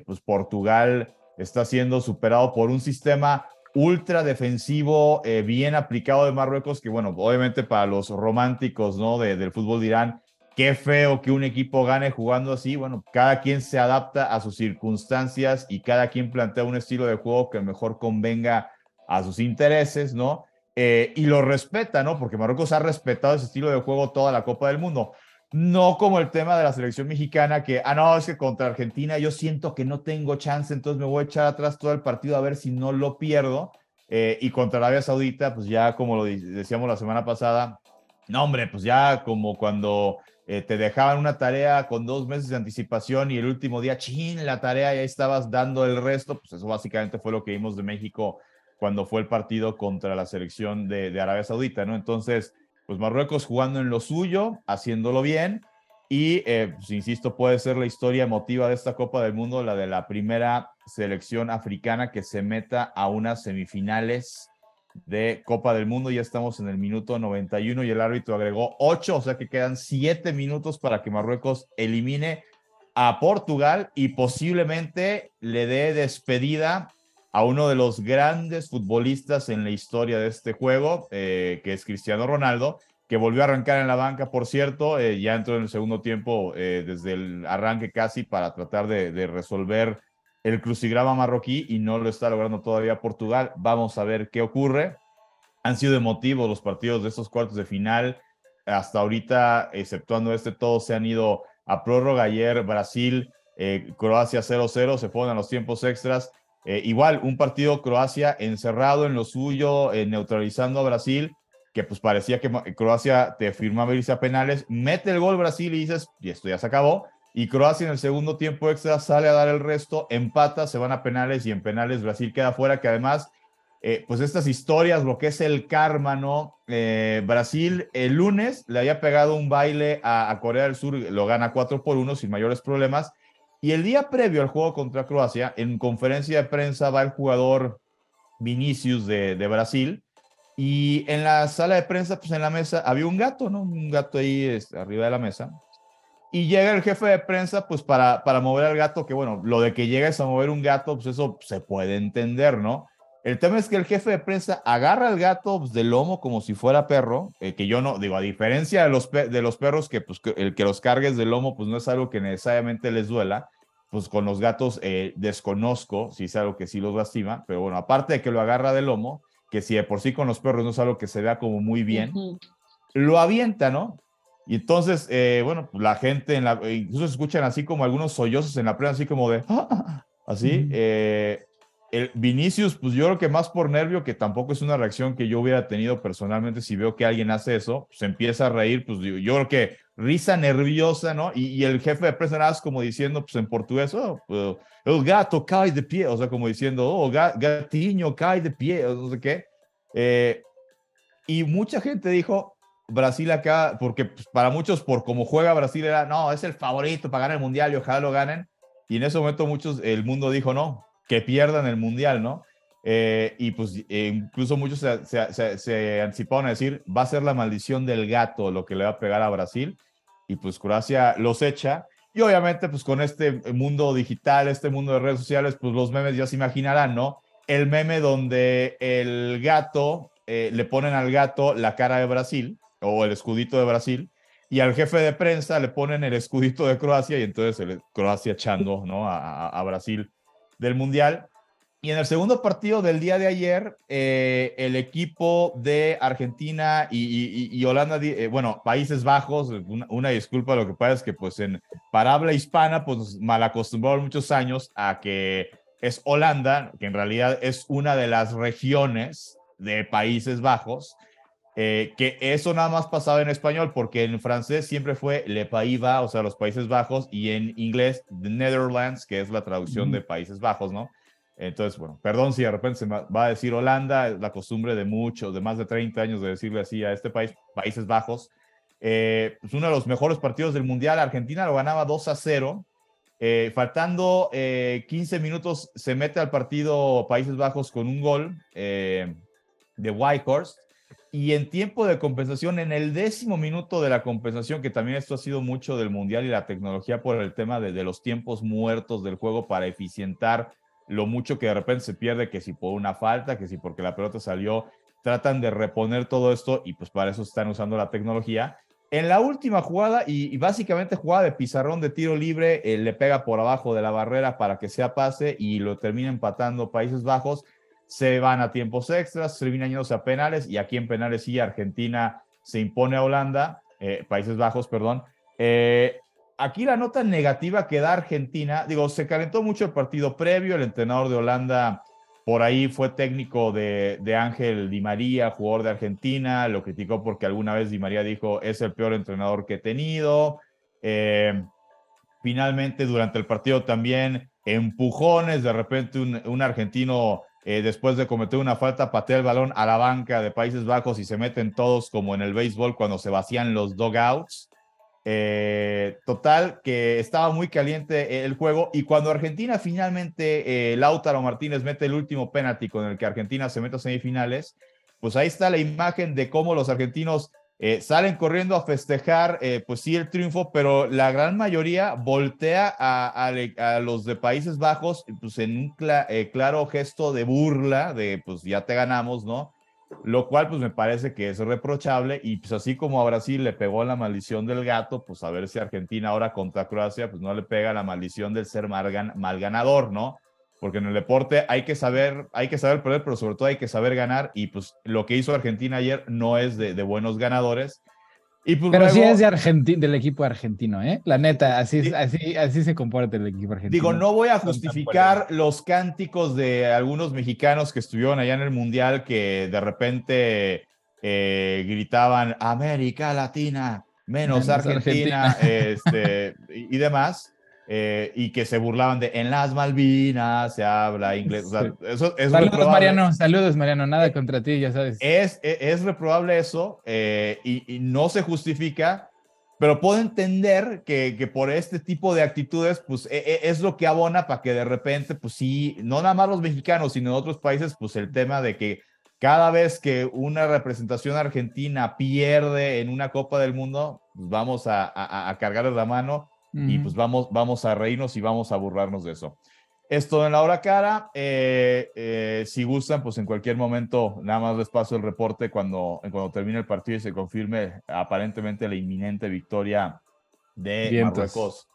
pues Portugal está siendo superado por un sistema ultra defensivo eh, bien aplicado de Marruecos, que bueno, obviamente para los románticos ¿no? del fútbol dirán, qué feo que un equipo gane jugando así. Bueno, cada quien se adapta a sus circunstancias y cada quien plantea un estilo de juego que mejor convenga a sus intereses, ¿no? Eh, y lo respeta, ¿no? Porque Marruecos ha respetado ese estilo de juego toda la Copa del Mundo. No como el tema de la selección mexicana, que, ah, no, es que contra Argentina yo siento que no tengo chance, entonces me voy a echar atrás todo el partido a ver si no lo pierdo. Eh, y contra Arabia Saudita, pues ya como lo decíamos la semana pasada, no, hombre, pues ya como cuando eh, te dejaban una tarea con dos meses de anticipación y el último día, chin, la tarea, y ahí estabas dando el resto, pues eso básicamente fue lo que vimos de México cuando fue el partido contra la selección de Arabia Saudita, ¿no? Entonces, pues Marruecos jugando en lo suyo, haciéndolo bien. Y, eh, pues, insisto, puede ser la historia emotiva de esta Copa del Mundo, la de la primera selección africana que se meta a unas semifinales de Copa del Mundo. Ya estamos en el minuto 91 y el árbitro agregó 8, o sea que quedan 7 minutos para que Marruecos elimine a Portugal y posiblemente le dé despedida a uno de los grandes futbolistas en la historia de este juego, eh, que es Cristiano Ronaldo, que volvió a arrancar en la banca, por cierto, eh, ya entró en el segundo tiempo eh, desde el arranque casi para tratar de, resolver el crucigrama marroquí y no lo está logrando todavía Portugal. Vamos a ver qué ocurre. Han sido emotivos los partidos de estos cuartos de final. Hasta ahorita, exceptuando este, todos se han ido a prórroga. Ayer Brasil, Croacia 0-0, se ponen a los tiempos extras eh, igual, un partido Croacia encerrado en lo suyo, eh, neutralizando a Brasil, que pues parecía que Croacia te firmaba irse a penales, mete el gol Brasil y dices, y esto ya se acabó, y Croacia en el segundo tiempo extra sale a dar el resto, empata, se van a penales y en penales Brasil queda fuera, que además, eh, pues estas historias, lo que es el karma, ¿no? Brasil el lunes le había pegado un baile a, a Corea del Sur, lo gana 4 por 1 sin mayores problemas, y el día previo al juego contra Croacia, en conferencia de prensa va el jugador Vinicius de, Brasil. Y en la sala de prensa, pues en la mesa, había un gato, ¿no? Un gato ahí arriba de la mesa. Y llega el jefe de prensa, pues para, para mover al gato, que bueno, lo de que llegues a mover un gato, pues eso se puede entender, ¿no? El tema es que el jefe de prensa agarra al gato pues, del lomo como si fuera perro, eh, que yo no, digo, a diferencia de los, de los perros, que pues el que los cargues del lomo, pues no es algo que necesariamente les duela, pues con los gatos eh, desconozco si es algo que sí los lastima, pero bueno, aparte de que lo agarra del lomo, que si de por sí con los perros no es algo que se vea como muy bien, lo avienta, ¿no? Y entonces, eh, bueno, pues, la gente, en la, incluso escuchan así como algunos sollozos en la prensa, así como de, [LAUGHS] así, eh, el Vinicius, pues yo creo que más por nervio, que tampoco es una reacción que yo hubiera tenido personalmente si veo que alguien hace eso, se empieza a reír, pues yo, yo creo que risa nerviosa, ¿no? Y, el jefe de prensa como diciendo, pues en portugués, oh, pues, el gato cae de pie, o sea, como diciendo, oh, gatiño cae de pie, o no sé qué. Eh, y mucha gente dijo, Brasil acá, porque pues, para muchos, por cómo juega Brasil, era, no, es el favorito para ganar el mundial y ojalá lo ganen. Y en ese momento muchos, el mundo dijo, no, que pierdan el mundial, ¿no? Eh, y pues eh, incluso muchos se, se, se, anticiparon a decir, va a ser la maldición del gato lo que le va a pegar a Brasil. Y pues Croacia los echa. Y obviamente pues con este mundo digital, este mundo de redes sociales, pues los memes ya se imaginarán, ¿no? El meme donde el gato, eh, le ponen al gato la cara de Brasil o el escudito de Brasil y al jefe de prensa le ponen el escudito de Croacia y entonces el, Croacia echando, ¿no? a, a Brasil del Mundial. Y en el segundo partido del día de ayer, eh, el equipo de Argentina y, Holanda, eh, bueno, Países Bajos, una, disculpa, lo que pasa es que pues en para hispana, pues mal acostumbraron muchos años a que es Holanda, que en realidad es una de las regiones de Países Bajos, eh, que eso nada más pasaba en español, porque en francés siempre fue Le Pays Bas, o sea, los Países Bajos, y en inglés The Netherlands, que es la traducción de Países Bajos, ¿no? Entonces, bueno, perdón si de repente se va a decir Holanda, es la costumbre de muchos, de más de 30 años de decirle así a este país, Países Bajos. Eh, es uno de los mejores partidos del Mundial. Argentina lo ganaba 2 a 0. Eh, faltando 15 eh, minutos, se mete al partido Países Bajos con un gol de Whitehorse. Y en tiempo de compensación, en el décimo minuto de la compensación, que también esto ha sido mucho del Mundial y la tecnología por el tema de, los tiempos muertos del juego para eficientar lo mucho que de repente se pierde, que si por una falta, que si porque la pelota salió, tratan de reponer todo esto y pues para eso están usando la tecnología. En la última jugada, y, básicamente jugada de pizarrón de tiro libre, eh, le pega por abajo de la barrera para que sea pase y lo termina empatando Países Bajos. Se van a tiempos extras, terminan yéndose a penales y aquí en penales sí, Argentina se impone a Holanda, eh, Países Bajos, perdón, Eh, aquí la nota negativa que da Argentina, digo, se calentó mucho el partido previo, el entrenador de Holanda por ahí fue técnico de, de, Ángel Di María, jugador de Argentina, lo criticó porque alguna vez Di María dijo es el peor entrenador que he tenido. Eh, finalmente, durante el partido también empujones, de repente un, un argentino eh, después de cometer una falta patea el balón a la banca de Países Bajos y se meten todos como en el béisbol cuando se vacían los dogouts. Eh, total, que estaba muy caliente el juego y cuando Argentina finalmente, eh, Lautaro Martínez mete el último penalti con el que Argentina se mete a semifinales, pues ahí está la imagen de cómo los argentinos eh, salen corriendo a festejar, pues sí, el triunfo, pero la gran mayoría voltea a, los de Países Bajos, pues en un claro gesto de burla, de pues ya te ganamos, ¿no? lo cual pues me parece que es reprochable y pues así como a Brasil le pegó la maldición del gato, pues a ver si Argentina ahora contra Croacia pues no le pega la maldición del ser mal, ganador, ¿no? Porque en el deporte hay que saber, hay que saber perder, pero sobre todo hay que saber ganar y pues lo que hizo Argentina ayer no es de, de buenos ganadores pues Pero sí es de del equipo argentino, ¿eh? La neta, así, así, así se comporta el equipo argentino. Digo, no voy a justificar los cánticos de algunos mexicanos que estuvieron allá en el Mundial que de repente eh, gritaban América Latina, menos, Argentina, Este, y demás. Eh, y que se burlaban de en las Malvinas se habla inglés. eso es saludos, Mariano, saludos, Mariano, nada contra ti, ya sabes. Es, es, es reprobable eso eh, y, no se justifica, pero puedo entender que, que, por este tipo de actitudes, pues e, e, es lo que abona para que de repente, pues sí, no nada más los mexicanos, sino en otros países, pues el tema de que cada vez que una representación argentina pierde en una Copa del Mundo, pues vamos a, a, a cargarles la mano y pues vamos, vamos a reírnos y vamos a burlarnos de eso. Esto en la hora cara. Eh, eh, si gustan, pues en cualquier momento nada más les paso el reporte cuando, cuando termine el partido y se confirme aparentemente la inminente victoria de Marruecos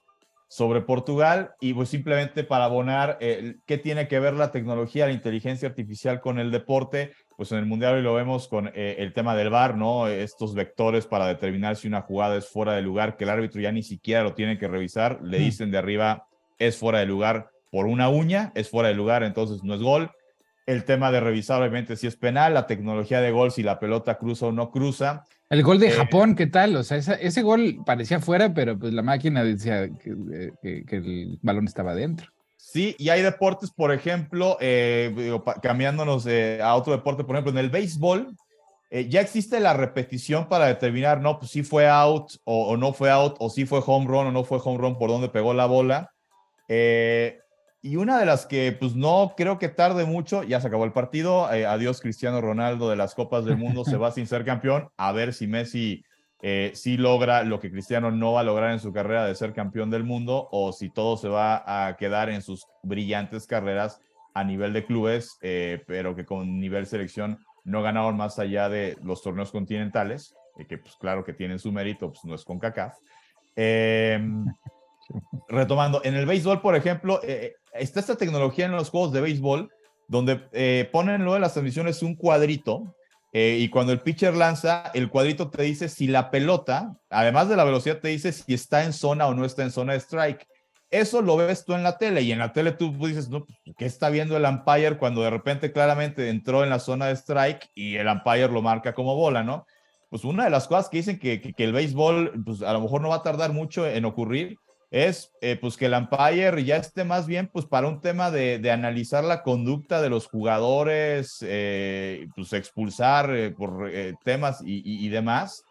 sobre Portugal. Y pues simplemente para abonar, eh, ¿qué tiene que ver la tecnología, la inteligencia artificial con el deporte? Pues en el Mundial hoy lo vemos con eh, el tema del VAR, ¿no? Estos vectores para determinar si una jugada es fuera de lugar, que el árbitro ya ni siquiera lo tiene que revisar, le dicen de arriba, es fuera de lugar por una uña, es fuera de lugar, entonces no es gol. El tema de revisar, obviamente, si es penal, la tecnología de gol, si la pelota cruza o no cruza. El gol de eh, Japón, ¿qué tal? O sea, ese gol parecía fuera, pero pues la máquina decía que, que el balón estaba dentro. Sí, y hay deportes, por ejemplo, eh, cambiándonos a otro deporte, por ejemplo, en el béisbol, eh, ya existe la repetición para determinar, no, pues si fue out o, no fue out, o si fue home run o no fue home run por donde pegó la bola. Eh, y una de las que, pues no creo que tarde mucho, ya se acabó el partido. adiós, Cristiano Ronaldo de las Copas del Mundo, se va [LAUGHS] sin ser campeón. A ver si Messi eh, si logra lo que Cristiano no va a lograr en su carrera de ser campeón del mundo o si todo se va a quedar en sus brillantes carreras a nivel de clubes, eh, pero que con nivel selección no ganaron más allá de los torneos continentales, y que pues claro que tienen su mérito, pues no es con CACAF. Em, [LAUGHS] retomando, en el béisbol, por ejemplo, eh, está esta tecnología en los juegos de béisbol donde ponen lo de las transmisiones un cuadrito eh, y cuando el pitcher lanza, el cuadrito te dice si la pelota, además de la velocidad, te dice si está en zona o no está en zona de strike. Eso lo ves tú en la tele y en la tele tú dices, no, ¿qué está viendo el umpire cuando de repente claramente entró en la zona de strike y el umpire lo marca como bola, ¿no? Pues una de las cosas que dicen que, que el béisbol, pues a lo mejor no va a tardar mucho en ocurrir, es eh, pues que el umpire ya esté más bien pues para un tema de, de analizar la conducta de los jugadores, eh, pues expulsar eh, por temas y, y, demás,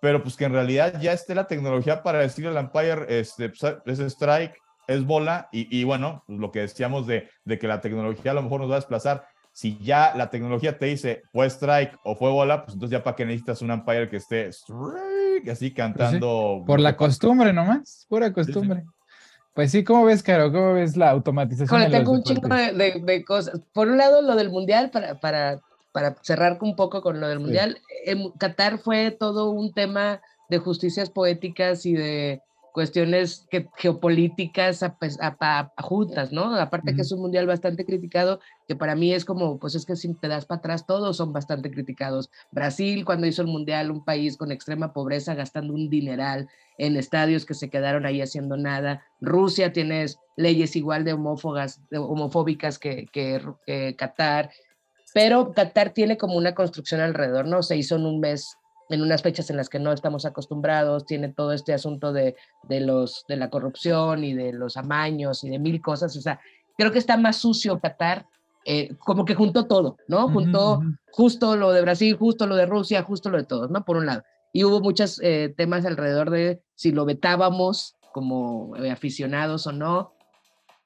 pero pues que en realidad ya esté la tecnología para decirle al umpire, este, pues, es strike, es bola, y, y bueno, pues lo que decíamos de, de que la tecnología a lo mejor nos va a desplazar, si ya la tecnología te dice fue strike o fue bola, pues entonces ya para qué necesitas un umpire que esté strike, así pues cantando. Por la costumbre nomás, pura costumbre. Pues sí, ¿cómo ves, Caro? ¿Cómo ves la automatización? tengo un chingo de, cosas. Por un lado, lo del Mundial, para, para, para cerrar un poco con lo del Mundial, en Qatar fue todo un tema de justicias poéticas y de cuestiones que, geopolíticas a, pues, juntas, ¿no? Aparte que es un mundial bastante criticado, que para mí es como, pues es que si te das para atrás, todos son bastante criticados. Brasil, cuando hizo el mundial, un país con extrema pobreza, gastando un dineral en estadios que se quedaron ahí haciendo nada. Rusia tiene leyes igual de, homófogas, de homofóbicas que, que, que Qatar, pero Qatar tiene como una construcción alrededor, ¿no? Se hizo en un mes en unas fechas en las que no estamos acostumbrados, tiene todo este asunto de, de, los, de la corrupción y de los amaños y de mil cosas, o sea, creo que está más sucio Qatar, eh, como que juntó todo, ¿no? Juntó justo lo de Brasil, justo lo de Rusia, justo lo de todos, ¿no? Por un lado. Y hubo muchos eh, temas alrededor de si lo vetábamos como eh, aficionados o no,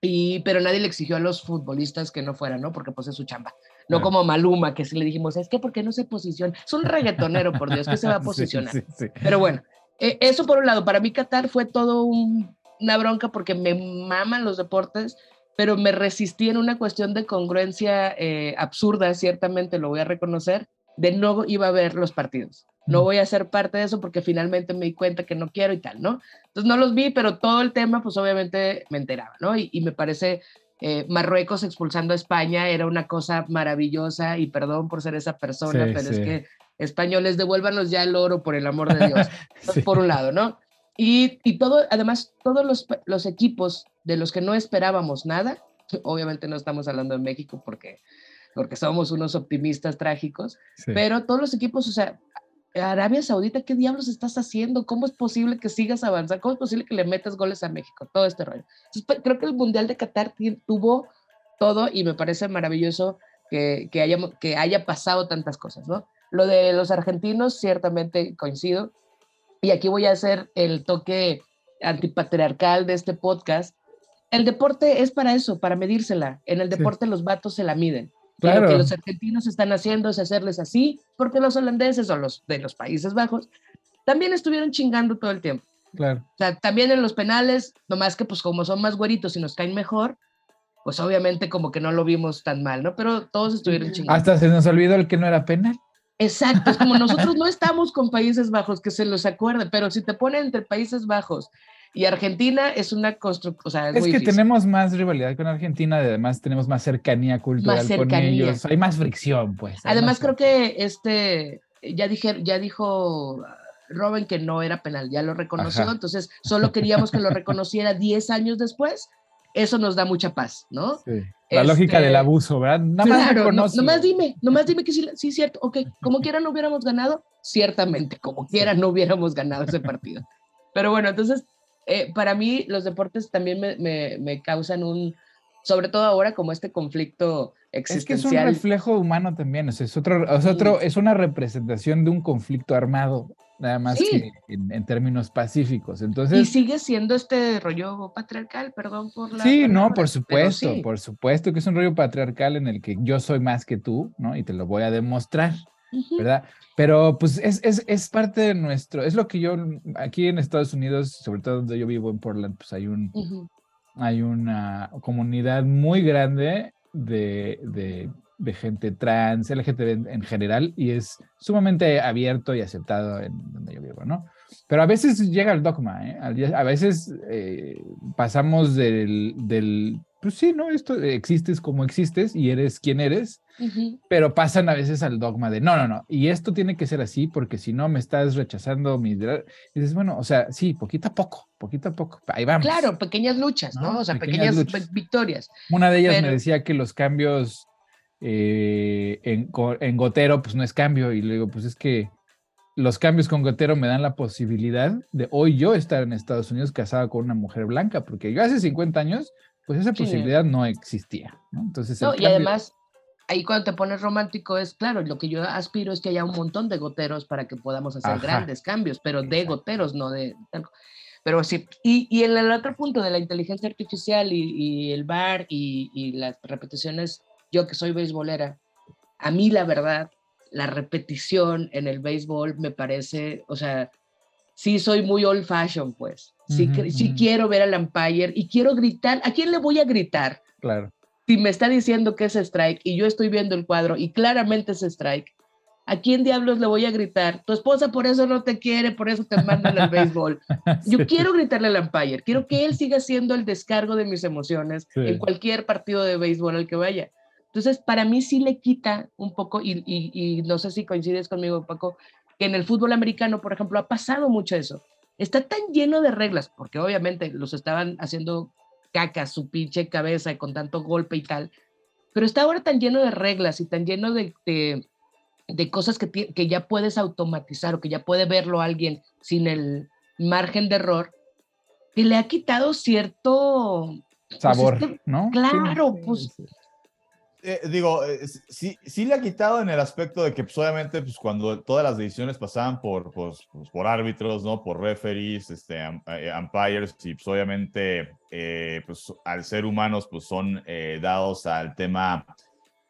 y, pero nadie le exigió a los futbolistas que no fueran, ¿no? Porque pues es su chamba. No como Maluma, que sí le dijimos, es que ¿por qué no se posiciona? Es un reggaetonero, por Dios, que se va a [LAUGHS] posicionar. Pero bueno, eh, eso por un lado, para mí Qatar fue todo una bronca porque me maman los deportes, pero me resistí en una cuestión de congruencia eh, absurda, ciertamente lo voy a reconocer, de no iba a ver los partidos. No voy a ser parte de eso porque finalmente me di cuenta que no quiero y tal, ¿no? Entonces no los vi, pero todo el tema, pues obviamente me enteraba, ¿no? Y, y me parece eh, Marruecos expulsando a España era una cosa maravillosa y perdón por ser esa persona, pero es que españoles devuélvanos ya el oro por el amor de Dios, [LAUGHS] por un lado, ¿no? Y, y, todo, además, todos los, los, equipos de los que no esperábamos nada, obviamente no estamos hablando de México porque, porque somos unos optimistas trágicos, pero todos los equipos, o sea, Arabia Saudita, ¿qué diablos estás haciendo? ¿Cómo es posible que sigas avanzando? ¿Cómo es posible que le metas goles a México? Todo este rollo. Pues, creo que el Mundial de Qatar tuvo todo y me parece maravilloso que, que, haya, que haya pasado tantas cosas, ¿no? Lo de los argentinos, ciertamente coincido. Y aquí voy a hacer el toque antipatriarcal de este podcast. El deporte es para eso, para medírsela. En el deporte los vatos se la miden. Lo que los argentinos están haciendo es hacerles así, porque los holandeses o los de los Países Bajos también estuvieron chingando todo el tiempo. Claro. O sea, también en los penales, nomás que pues como son más güeritos y nos caen mejor, pues obviamente como que no lo vimos tan mal, ¿no? Pero todos estuvieron chingando. Hasta se nos olvidó el que no era penal. Exacto, es como [LAUGHS] nosotros no estamos con Países Bajos, que se los acuerde, pero si te ponen entre Países Bajos y Argentina es una construcción, o sea, es, que tenemos más rivalidad con Argentina, además tenemos más cercanía cultural con ellos, hay más fricción, pues. Además creo que este, ya dije, ya dijo Robin que no era penal, ya lo reconoció, entonces solo queríamos que lo reconociera 10 años después, eso nos da mucha paz, ¿no? Sí. La lógica del este, abuso, ¿verdad? Nada más claro, no, nomás dime, nomás dime que sí, sí, cierto, ok, como quiera no hubiéramos ganado, ciertamente, como quiera no hubiéramos ganado ese partido. Pero bueno, entonces eh, para mí los deportes también me, me, causan un, sobre todo ahora como este conflicto existencial. Es que es un reflejo humano también, es, otro, es, otro, es una representación de un conflicto armado, nada más que en, términos pacíficos. Entonces, y sigue siendo este rollo patriarcal, perdón por la... Sí, no, por supuesto, por supuesto que es un rollo patriarcal en el que yo soy más que tú, ¿no? Y te lo voy a demostrar. ¿Verdad? Pero pues es, es, es, parte de nuestro, es lo que yo, aquí en Estados Unidos, sobre todo donde yo vivo en Portland, pues hay un, hay una comunidad muy grande de, de, de gente trans, LGTB en, general, y es sumamente abierto y aceptado en donde yo vivo, ¿no? Pero a veces llega el dogma, ¿eh? A veces eh, pasamos del, del, pues sí, ¿no? Esto existes como existes y eres quien eres, pero pasan a veces al dogma de, no, no, no, y esto tiene que ser así porque si no me estás rechazando mi... Y dices, bueno, o sea, sí, poquito a poco, poquito a poco, ahí vamos. Claro, pequeñas luchas, ¿no? O sea, pequeñas, victorias. Una de ellas me decía que los cambios eh, en, en Gotero, pues no es cambio, y le digo, pues es que los cambios con Gotero me dan la posibilidad de hoy yo estar en Estados Unidos casada con una mujer blanca, porque yo hace 50 años, pues esa posibilidad no existía, ¿no? Entonces, no, y además ahí cuando te pones romántico es claro, lo que yo aspiro es que haya un montón de goteros para que podamos hacer grandes cambios, pero de goteros, no de... Pero sí, y, y el, el, otro punto de la inteligencia artificial y, el bar y, y, las repeticiones, yo que soy beisbolera, a mí la verdad, la repetición en el béisbol me parece, o sea, sí soy muy old fashion, pues. Sí, sí quiero ver al umpire y quiero gritar. ¿A quién le voy a gritar? Claro si me está diciendo que es strike y yo estoy viendo el cuadro y claramente es strike, ¿A quién diablos le voy a gritar? Tu esposa por eso no te quiere, por eso te mandan al [LAUGHS] béisbol. Yo quiero gritarle al umpire, quiero que él siga siendo el descargo de mis emociones en cualquier partido de béisbol al que vaya. Entonces, para mí sí le quita un poco, y, y, no sé si coincides conmigo, Paco, que en el fútbol americano, por ejemplo, ha pasado mucho eso. Está tan lleno de reglas, porque obviamente los estaban haciendo caca su pinche cabeza y con tanto golpe y tal, pero está ahora tan lleno de reglas y tan lleno de de cosas que, que ya puedes automatizar o que ya puede verlo alguien sin el margen de error, que le ha quitado cierto pues, sabor, este ¿no? Claro, pues. Eh, digo, eh, sí, sí le ha quitado en el aspecto de que pues, obviamente pues, cuando todas las decisiones pasaban por, pues, pues por árbitros, ¿no? Por referees, este, eh, umpires, y pues obviamente pues, al ser humanos pues son dados al tema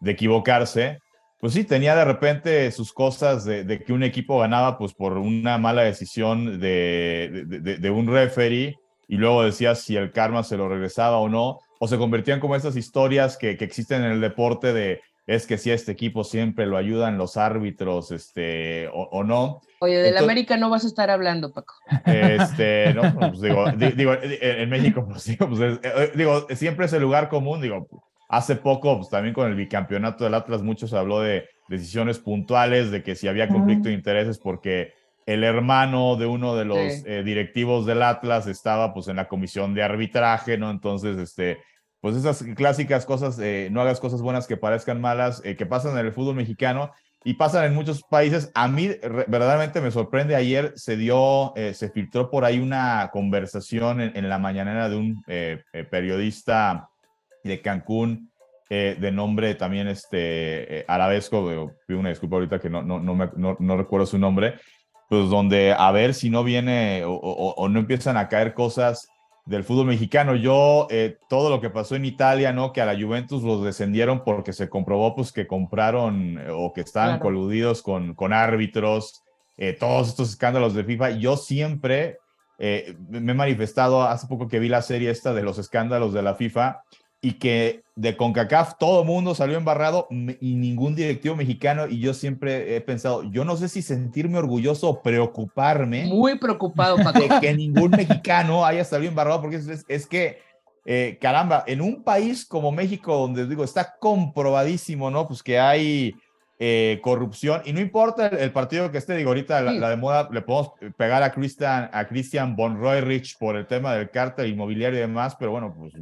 de equivocarse, pues sí, tenía de repente sus cosas de, que un equipo ganaba pues por una mala decisión de, de, un referee y luego decía si el karma se lo regresaba o no, o se convertían como esas historias que, que existen en el deporte de es que si este equipo siempre lo ayudan los árbitros este, o, no. Oye, del América no vas a estar hablando, Paco. Este, no, pues digo, [LAUGHS] digo, en México, pues digo, pues, eh, digo, siempre es el lugar común, digo, Hace poco, pues también con el bicampeonato del Atlas, muchos habló de decisiones puntuales, de que si había conflicto de intereses porque el hermano de uno de los eh, directivos del Atlas estaba pues en la comisión de arbitraje, ¿no? Entonces, este, pues esas clásicas cosas, eh, no hagas cosas buenas que parezcan malas, eh, que pasan en el fútbol mexicano y pasan en muchos países. A mí verdaderamente me sorprende, ayer se dio, se filtró por ahí una conversación en, en la mañanera de un periodista de Cancún, eh, de nombre también este, eh, arabesco, pido una disculpa ahorita que no, no, no, no, recuerdo su nombre, pues donde a ver si no viene o, no empiezan a caer cosas del fútbol mexicano. Yo, eh, todo lo que pasó en Italia, ¿no? Que a la Juventus los descendieron porque se comprobó pues que compraron o que estaban coludidos con, con árbitros, todos estos escándalos de FIFA. Yo siempre me he manifestado, hace poco que vi la serie esta de los escándalos de la FIFA, y que de CONCACAF todo el mundo salió embarrado y ningún directivo mexicano y yo siempre he pensado, yo no sé si sentirme orgulloso o preocuparme. Muy preocupado, De que ningún mexicano haya salido embarrado porque es, es que, eh, caramba, en un país como México donde digo, está comprobadísimo, ¿no? Pues que hay eh, corrupción y no importa el, partido que esté, digo, ahorita la, de moda le podemos pegar a Christian, a Christian Von Rich por el tema del cártel inmobiliario y demás, pero bueno, pues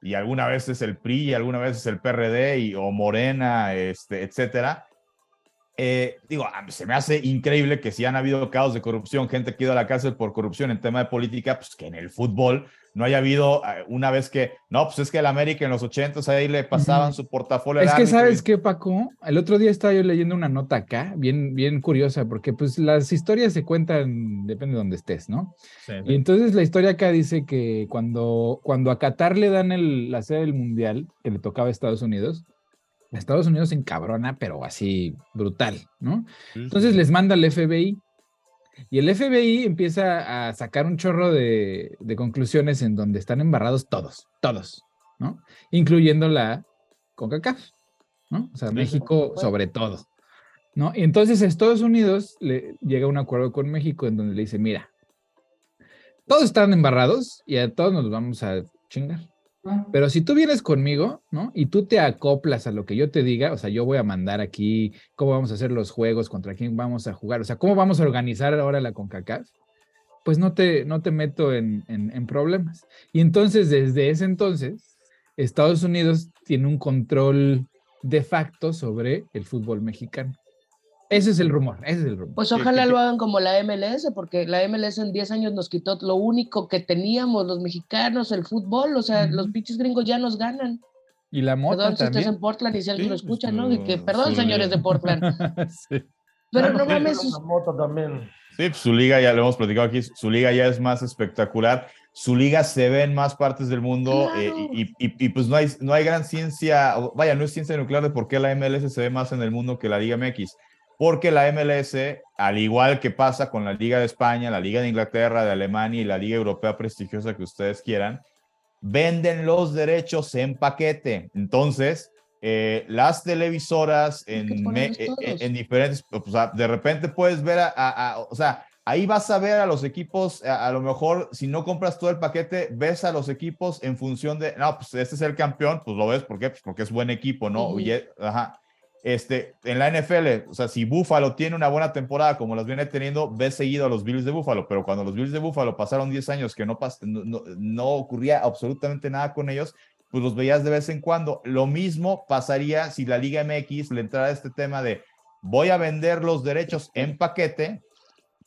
y alguna vez es el PRI, y alguna vez es el PRD y, o Morena, este, etcétera. Eh, digo, se me hace increíble que si han habido casos de corrupción, gente que ha ido a la cárcel por corrupción en tema de política, pues que en el fútbol no haya habido eh, una vez que, no, pues es que el América en los 80 ahí le pasaban su portafolio. Es que sabes qué, Paco, el otro día estaba yo leyendo una nota acá, bien, bien curiosa, porque pues las historias se cuentan, depende de donde estés, ¿no? Y entonces la historia acá dice que cuando, cuando a Qatar le dan el, la sede del Mundial, que le tocaba a Estados Unidos, Estados Unidos encabrona, pero así brutal, ¿no? Entonces les manda el FBI y el FBI empieza a sacar un chorro de, conclusiones en donde están embarrados todos, todos, ¿no? Incluyendo la CONCACAF, ¿no? O sea, México sobre todo, ¿no? Y entonces Estados Unidos le llega a un acuerdo con México en donde le dice, mira, todos están embarrados y a todos nos vamos a chingar. Pero si tú vienes conmigo, ¿no? Y tú te acoplas a lo que yo te diga, o sea, yo voy a mandar aquí cómo vamos a hacer los juegos, contra quién vamos a jugar, o sea, cómo vamos a organizar ahora la CONCACAF, pues no te, no te meto en, en problemas. Y entonces, desde ese entonces, Estados Unidos tiene un control de facto sobre el fútbol mexicano. Ese es el rumor, ese es el rumor. Pues ojalá lo hagan como la MLS, porque la MLS en 10 años nos quitó lo único que teníamos los mexicanos, el fútbol, o sea, los pinches gringos ya nos ganan. Y la moto Perdón si estás en Portland y si alguien lo pues, escucha, ¿no? Y que, perdón, señores de Portland. [LAUGHS] sí. Pero no mames. La moto también. Sí, pues, su liga, ya lo hemos platicado aquí, su liga ya es más espectacular. Su liga se ve en más partes del mundo eh, y, y, y, pues no hay, no hay gran ciencia, vaya, no es ciencia nuclear de por qué la MLS se ve más en el mundo que la Liga MX porque la MLS, al igual que pasa con la Liga de España, la Liga de Inglaterra, de Alemania y la Liga Europea prestigiosa que ustedes quieran, venden los derechos en paquete. Entonces, eh, las televisoras en, en, diferentes, o sea, de repente puedes ver a, o sea, ahí vas a ver a los equipos, a, lo mejor si no compras todo el paquete, ves a los equipos en función de, no, pues este es el campeón, pues lo ves, ¿por qué? Pues porque es buen equipo, ¿no? ajá. Este, en la NFL, o sea, si Buffalo tiene una buena temporada como las viene teniendo, ves seguido a los Bills de Buffalo, pero cuando los Bills de Buffalo pasaron 10 años que no, no, no ocurría absolutamente nada con ellos, pues los veías de vez en cuando. Lo mismo pasaría si la Liga MX le entrara este tema de voy a vender los derechos en paquete,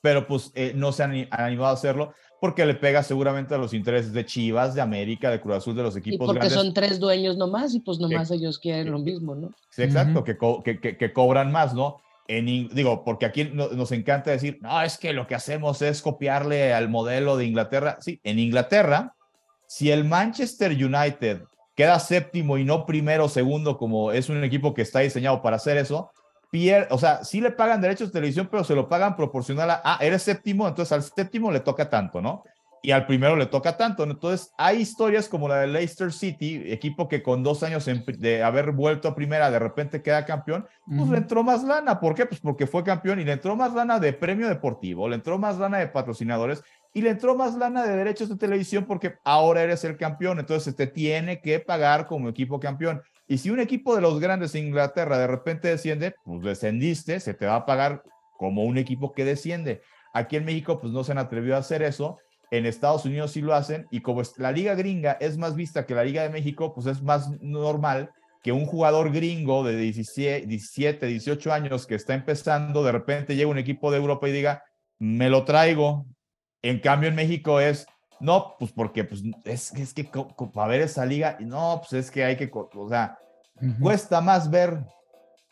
pero pues eh, no se han, animado a hacerlo porque le pega seguramente a los intereses de Chivas, de América, de Cruz Azul, de los equipos y porque son tres dueños nomás y pues nomás ellos quieren lo mismo, ¿no? Sí, exacto, que, que, que, cobran más, ¿no? En, digo, porque aquí nos encanta decir, no, es que lo que hacemos es copiarle al modelo de Inglaterra. Sí, en Inglaterra, si el Manchester United queda séptimo y no primero o segundo, como es un equipo que está diseñado para hacer eso, pierde, o sea, sí le pagan derechos de televisión, pero se lo pagan proporcional a, ah, eres séptimo, entonces al séptimo le toca tanto, ¿no? Y al primero le toca tanto. Entonces, hay historias como la de Leicester City, equipo que con dos años de haber vuelto a primera, de repente queda campeón, pues le entró más lana. ¿Por qué? Pues porque fue campeón y le entró más lana de premio deportivo, le entró más lana de patrocinadores y le entró más lana de derechos de televisión porque ahora eres el campeón, entonces te tiene que pagar como equipo campeón. Y si un equipo de los grandes de Inglaterra de repente desciende, pues descendiste, se te va a pagar como un equipo que desciende. Aquí en México, pues no se han atrevido a hacer eso. En Estados Unidos sí lo hacen. Y como la liga gringa es más vista que la liga de México, pues es más normal que un jugador gringo de 17, 17 18 años que está empezando, de repente llega un equipo de Europa y diga, me lo traigo, en cambio, en México es, no, pues porque pues, es, es que para ver esa liga, no, pues es que hay que, o sea, cuesta más ver.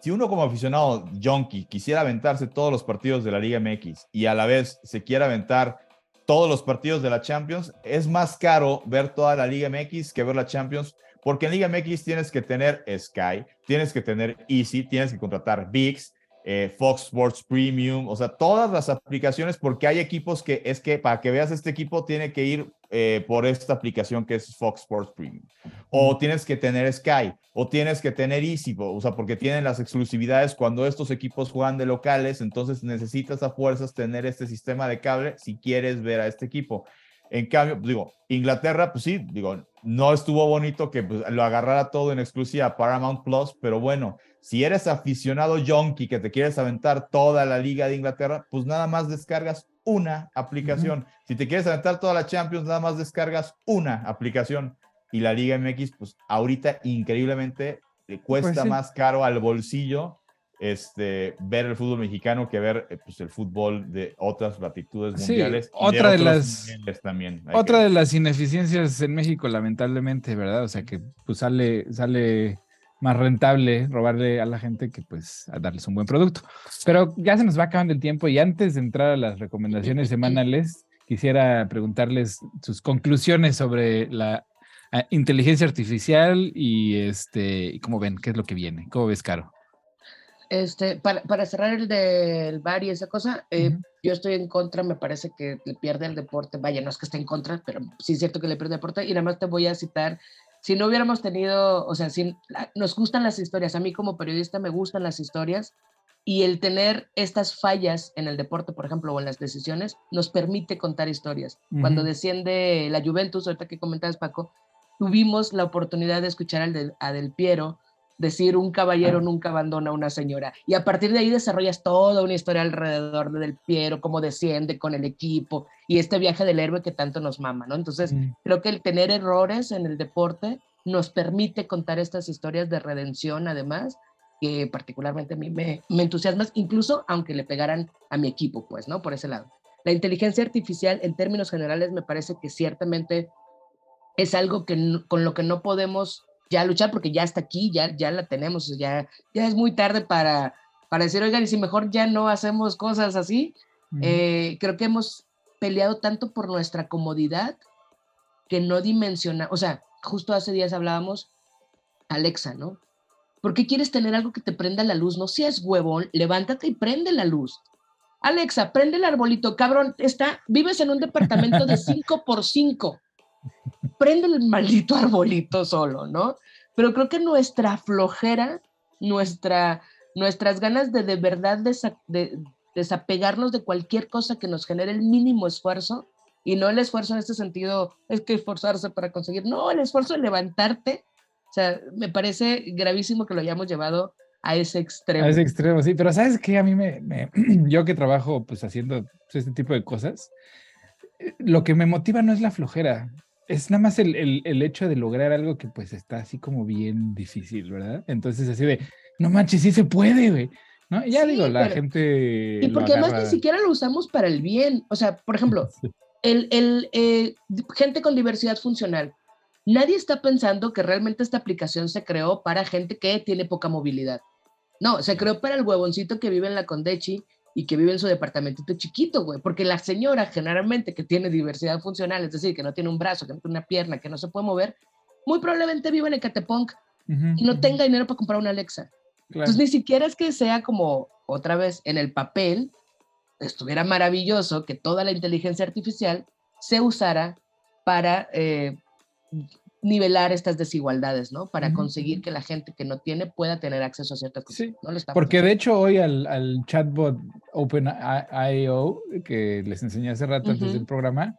Si uno como aficionado junkie quisiera aventarse todos los partidos de la Liga MX y a la vez se quiere aventar todos los partidos de la Champions, es más caro ver toda la Liga MX que ver la Champions, porque en Liga MX tienes que tener Sky, tienes que tener Easy, tienes que contratar VIX, eh, Fox Sports Premium, o sea, todas las aplicaciones, porque hay equipos que es que para que veas este equipo tiene que ir eh, por esta aplicación que es Fox Sports Premium. O tienes que tener Sky, o tienes que tener Easy, o sea, porque tienen las exclusividades cuando estos equipos juegan de locales, entonces necesitas a fuerzas tener este sistema de cable si quieres ver a este equipo. En cambio, digo, Inglaterra, pues sí, digo, no estuvo bonito que pues, lo agarrara todo en exclusiva Paramount Plus, pero bueno, si eres aficionado junkie que te quieres aventar toda la liga de Inglaterra, pues nada más descargas una aplicación. Si te quieres aventar toda la Champions, nada más descargas una aplicación. Y la Liga MX, pues ahorita increíblemente le pues cuesta más caro al bolsillo este, ver el fútbol mexicano que ver eh, pues, el fútbol de otras latitudes mundiales. otra de, las también. Otra de las ineficiencias en México, lamentablemente, ¿verdad? O sea que pues sale, sale más rentable robarle a la gente que pues a darles un buen producto. Pero ya se nos va acabando el tiempo y antes de entrar a las recomendaciones semanales, quisiera preguntarles sus conclusiones sobre la ah, inteligencia artificial y este, y cómo ven, qué es lo que viene. ¿Cómo ves, Caro? Este, para, para, cerrar el del bar y esa cosa, eh, yo estoy en contra, me parece que le pierde el deporte, vaya, no es que esté en contra, pero sí es cierto que le pierde el deporte, y nada más te voy a citar, si no hubiéramos tenido, o sea, si nos gustan las historias, a mí como periodista me gustan las historias, y el tener estas fallas en el deporte, por ejemplo, o en las decisiones, nos permite contar historias. Cuando desciende la Juventus, ahorita que comentabas, Paco, tuvimos la oportunidad de escuchar al a Del Piero, decir un caballero nunca abandona a una señora. Y a partir de ahí desarrollas toda una historia alrededor del Piero, cómo desciende con el equipo y este viaje del héroe que tanto nos mama, ¿no? Entonces, mm. creo que el tener errores en el deporte nos permite contar estas historias de redención, además, que particularmente a mí me, me entusiasma, incluso aunque le pegaran a mi equipo, pues, ¿no? Por ese lado. La inteligencia artificial, en términos generales, me parece que ciertamente es algo que, con lo que no podemos ya luchar porque ya está aquí, ya, ya la tenemos, ya, ya es muy tarde para, para decir, oigan, y si mejor ya no hacemos cosas así, eh, creo que hemos peleado tanto por nuestra comodidad que no dimensiona, o sea, justo hace días hablábamos, Alexa, ¿no? ¿Por qué quieres tener algo que te prenda la luz? No seas huevón, levántate y prende la luz. Alexa, prende el arbolito, cabrón, está, vives en un departamento de [LAUGHS] 5 por 5 prende el maldito arbolito solo, ¿no? pero creo que nuestra flojera, nuestra, nuestras ganas de de verdad de, desapegarnos de cualquier cosa que nos genere el mínimo esfuerzo, y no el esfuerzo en este sentido, es que esforzarse para conseguir, no, el esfuerzo de levantarte, o sea, me parece gravísimo que lo hayamos llevado a ese extremo. A ese extremo, sí, pero ¿sabes qué? A mí me [CLEARS THROAT] yo que trabajo pues haciendo este tipo de cosas, eh, lo que me motiva no es la flojera, es nada más el, el, el, hecho de lograr algo que pues está así como bien difícil, ¿verdad? Entonces así de, no manches, sí se puede, güey. ¿No? ya digo, la gente... Y porque además ni siquiera lo usamos para el bien. O sea, por ejemplo, [LAUGHS] el, el eh, gente con diversidad funcional. Nadie está pensando que realmente esta aplicación se creó para gente que tiene poca movilidad. No, se creó para el huevoncito que vive en la Condechi y que vive en su departamentito chiquito, güey, porque la señora generalmente que tiene diversidad funcional, es decir, que no tiene un brazo, que no tiene una pierna, que no se puede mover, muy probablemente vive en Ecatepunk y no tenga dinero para comprar una Alexa. Entonces ni siquiera es que sea como otra vez en el papel, estuviera maravilloso que toda la inteligencia artificial se usara para eh, nivelar estas desigualdades, ¿no? Para conseguir que la gente que no tiene pueda tener acceso a ciertas cosas. Sí, porque de hecho hoy al, al chatbot OpenIO, que les enseñé hace rato antes del programa,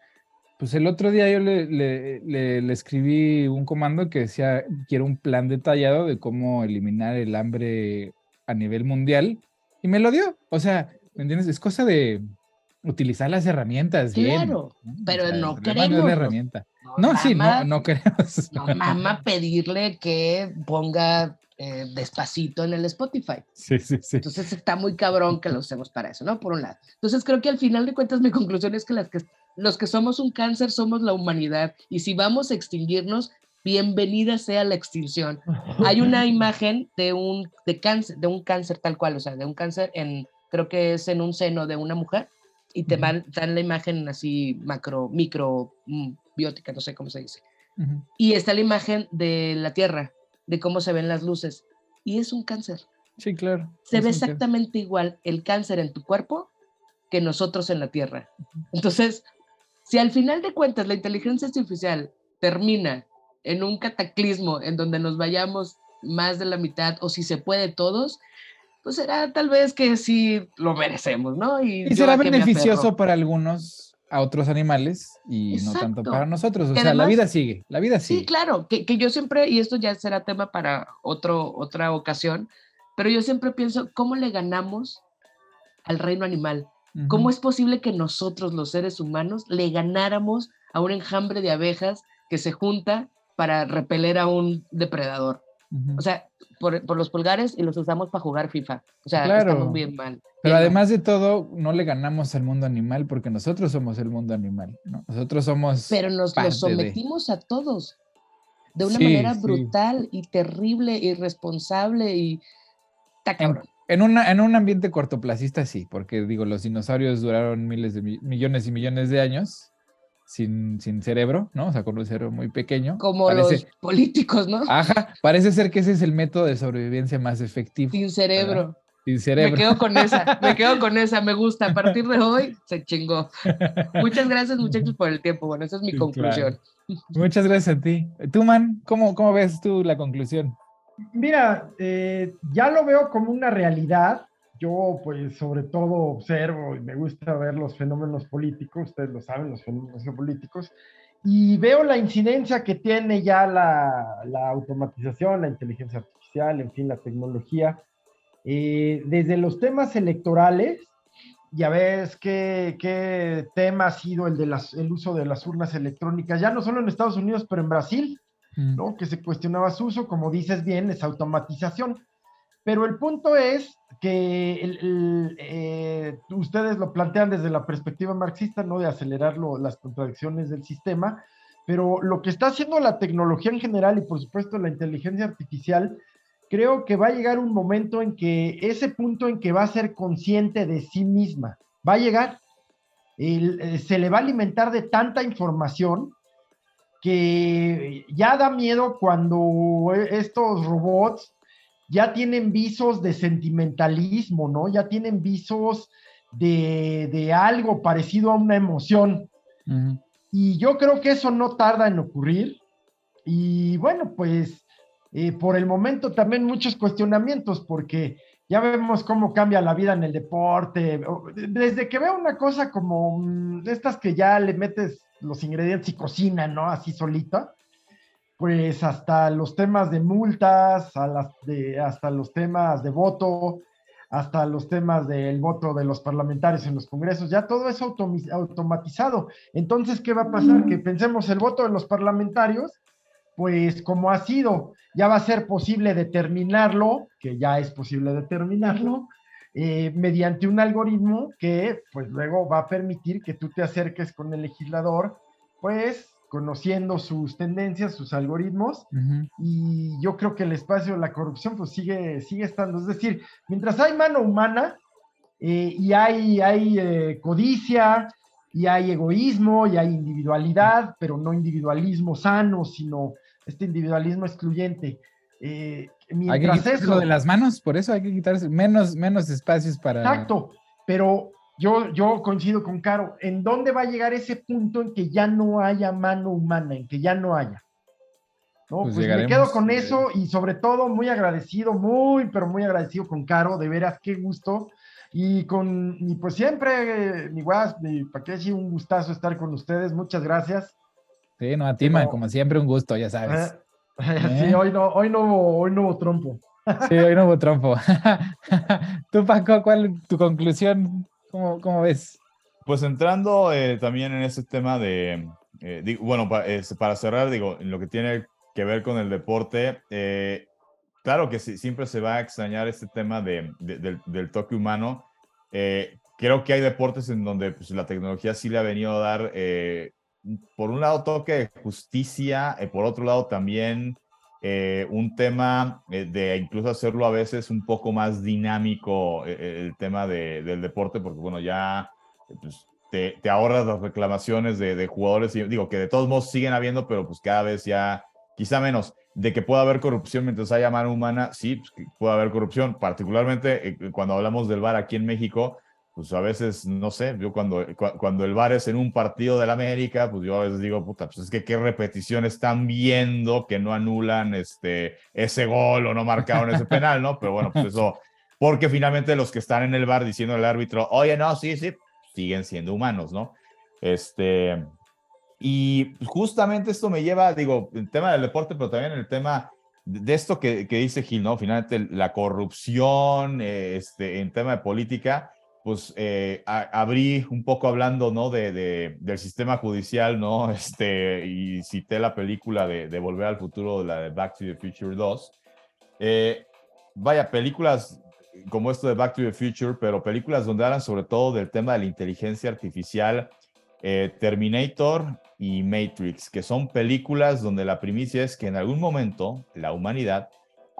pues el otro día yo le, le, le, escribí un comando que decía, quiero un plan detallado de cómo eliminar el hambre a nivel mundial, y me lo dio. O sea, ¿me entiendes? Es cosa de utilizar las herramientas. Claro, pero no queremos. La herramienta. No, sí, no, no queremos. [LAUGHS] No, mamá, pedirle que ponga eh, despacito en el Spotify. Sí, sí, sí. Entonces está muy cabrón que lo usemos para eso, ¿no? Por un lado. Entonces creo que al final de cuentas mi conclusión es que, las que los que somos un cáncer somos la humanidad y si vamos a extinguirnos, bienvenida sea la extinción. [LAUGHS] Hay una imagen de un, de cáncer, de un cáncer tal cual, o sea, de un cáncer en, creo que es en un seno de una mujer y te dan la imagen así macro, micro, mm, biótica, no sé cómo se dice. Y está la imagen de la Tierra, de cómo se ven las luces. Y es un cáncer. Sí, claro. Se ve exactamente igual el cáncer en tu cuerpo que nosotros en la Tierra. Entonces, si al final de cuentas la inteligencia artificial termina en un cataclismo en donde nos vayamos más de la mitad o si se puede todos, pues será tal vez que sí lo merecemos, ¿no? Y, será beneficioso para algunos, a otros animales y no tanto para nosotros. O sea, la vida sigue, la vida sigue. Sí, claro, que, que, yo siempre, y esto ya será tema para otro, otra ocasión, pero yo siempre pienso, ¿cómo le ganamos al reino animal? ¿Cómo es posible que nosotros, los seres humanos, le ganáramos a un enjambre de abejas que se junta para repeler a un depredador? O sea, por, por, los pulgares y los usamos para jugar FIFA. O sea, claro. estamos bien mal. Pero además de todo, no le ganamos al mundo animal porque nosotros somos el mundo animal, ¿no? Nosotros somos. Pero nos lo sometimos a todos de una manera brutal y terrible, irresponsable y. En, en, una, en un ambiente cortoplacista, sí, porque digo, los dinosaurios duraron miles de millones y millones de años sin, sin cerebro, ¿no? O sea, con un cerebro muy pequeño. Como los políticos, ¿no? Ajá, parece ser que ese es el método de sobrevivencia más efectivo. Sin cerebro. Sin cerebro. Me quedo con esa, me [LAUGHS] quedo con esa, me gusta. A partir de hoy se chingó. Muchas gracias, muchachos, por el tiempo. Bueno, esa es mi conclusión. Muchas gracias a ti. Tú, man, ¿cómo, cómo ves tú la conclusión? Mira, eh, ya lo veo como una realidad yo pues sobre todo observo y me gusta ver los fenómenos políticos, ustedes lo saben, los fenómenos políticos, y veo la incidencia que tiene ya la, la automatización, la inteligencia artificial, en fin, la tecnología, eh, desde los temas electorales, ya ves qué, qué tema ha sido el, de las, el uso de las urnas electrónicas, ya no solo en Estados Unidos, pero en Brasil, mm. ¿no? que se cuestionaba su uso, como dices bien, es automatización. Pero el punto es que eh, ustedes lo plantean desde la perspectiva marxista, ¿no? De acelerar las contradicciones del sistema, pero lo que está haciendo la tecnología en general y por supuesto la inteligencia artificial, creo que va a llegar un momento en que ese punto en que va a ser consciente de sí misma, va a llegar, eh, se le va a alimentar de tanta información que ya da miedo cuando estos robots ya tienen visos de sentimentalismo, ¿no? Ya tienen visos de, algo parecido a una emoción. Y yo creo que eso no tarda en ocurrir. Y bueno, pues eh, por el momento también muchos cuestionamientos, porque ya vemos cómo cambia la vida en el deporte. Desde que veo una cosa como mm, de estas que ya le metes los ingredientes y cocina, ¿no? Así solita, pues hasta los temas de multas, a las de, hasta los temas de voto, hasta los temas del voto de los parlamentarios en los congresos, ya todo es automatizado. Entonces, ¿qué va a pasar? Que pensemos el voto de los parlamentarios, pues como ha sido, ya va a ser posible determinarlo, que ya es posible determinarlo, eh, mediante un algoritmo que pues luego va a permitir que tú te acerques con el legislador, pues conociendo sus tendencias, sus algoritmos, y yo creo que el espacio de la corrupción pues sigue, sigue estando. Es decir, mientras hay mano humana eh, y hay, hay eh, codicia, y hay egoísmo, y hay individualidad, pero no individualismo sano, sino este individualismo excluyente. Eh, hay que quitarlo de las manos, por eso hay que quitarse menos, menos espacios para... Exacto, pero yo, yo coincido con Caro, ¿en dónde va a llegar ese punto en que ya no haya mano humana, en que ya no haya? No, pues, pues me quedo con eso y sobre todo muy agradecido, muy, pero muy agradecido con Caro, de veras, qué gusto. Y con, y pues siempre, mi guas, mi Paquechi, un gustazo estar con ustedes, muchas gracias. Sí, no, a ti, como siempre, un gusto, ya sabes. [LAUGHS] sí, ¿Eh? hoy no, hoy no, hoy no hubo trompo. Sí, hoy no hubo trompo. [LAUGHS] [LAUGHS] Tú, Paco, ¿cuál tu conclusión ¿Cómo, ves? Pues entrando eh, también en ese tema de, eh, bueno, este, para cerrar, digo, en lo que tiene que ver con el deporte, eh, claro que sí, siempre se va a extrañar este tema de, del, toque humano. creo que hay deportes en donde pues, la tecnología sí le ha venido a dar, por un lado, toque de justicia, por otro lado también eh, un tema eh, de incluso hacerlo a veces un poco más dinámico eh, el tema de, del deporte, porque bueno, ya pues, te, te, ahorras las reclamaciones de, de, jugadores, y digo que de todos modos siguen habiendo, pero pues cada vez ya, quizá menos, de que pueda haber corrupción mientras haya mano humana, sí, pues, puede haber corrupción, particularmente cuando hablamos del VAR aquí en México, pues a veces, no sé, yo cuando, cuando el VAR es en un partido del América, pues yo a veces digo, puta, pues es que qué repetición están viendo que no anulan este, ese gol o no marcaron ese penal, ¿no? Pero bueno, pues eso, porque finalmente los que están en el VAR diciendo al árbitro, oye, no, sí, sí, siguen siendo humanos, ¿no? Este, y justamente esto me lleva, digo, el tema del deporte, pero también el tema de esto que, que dice Gil, ¿no? Finalmente la corrupción, este, en tema de política, pues eh, abrí un poco hablando, ¿no? De, del sistema judicial, ¿no? [LAUGHS] Este, y cité la película de, de, Volver al Futuro, la de Back to the Future 2. Eh, vaya, películas como esto de Back to the Future, pero películas donde hablan sobre todo del tema de la inteligencia artificial, eh, Terminator y Matrix, que son películas donde la primicia es que en algún momento la humanidad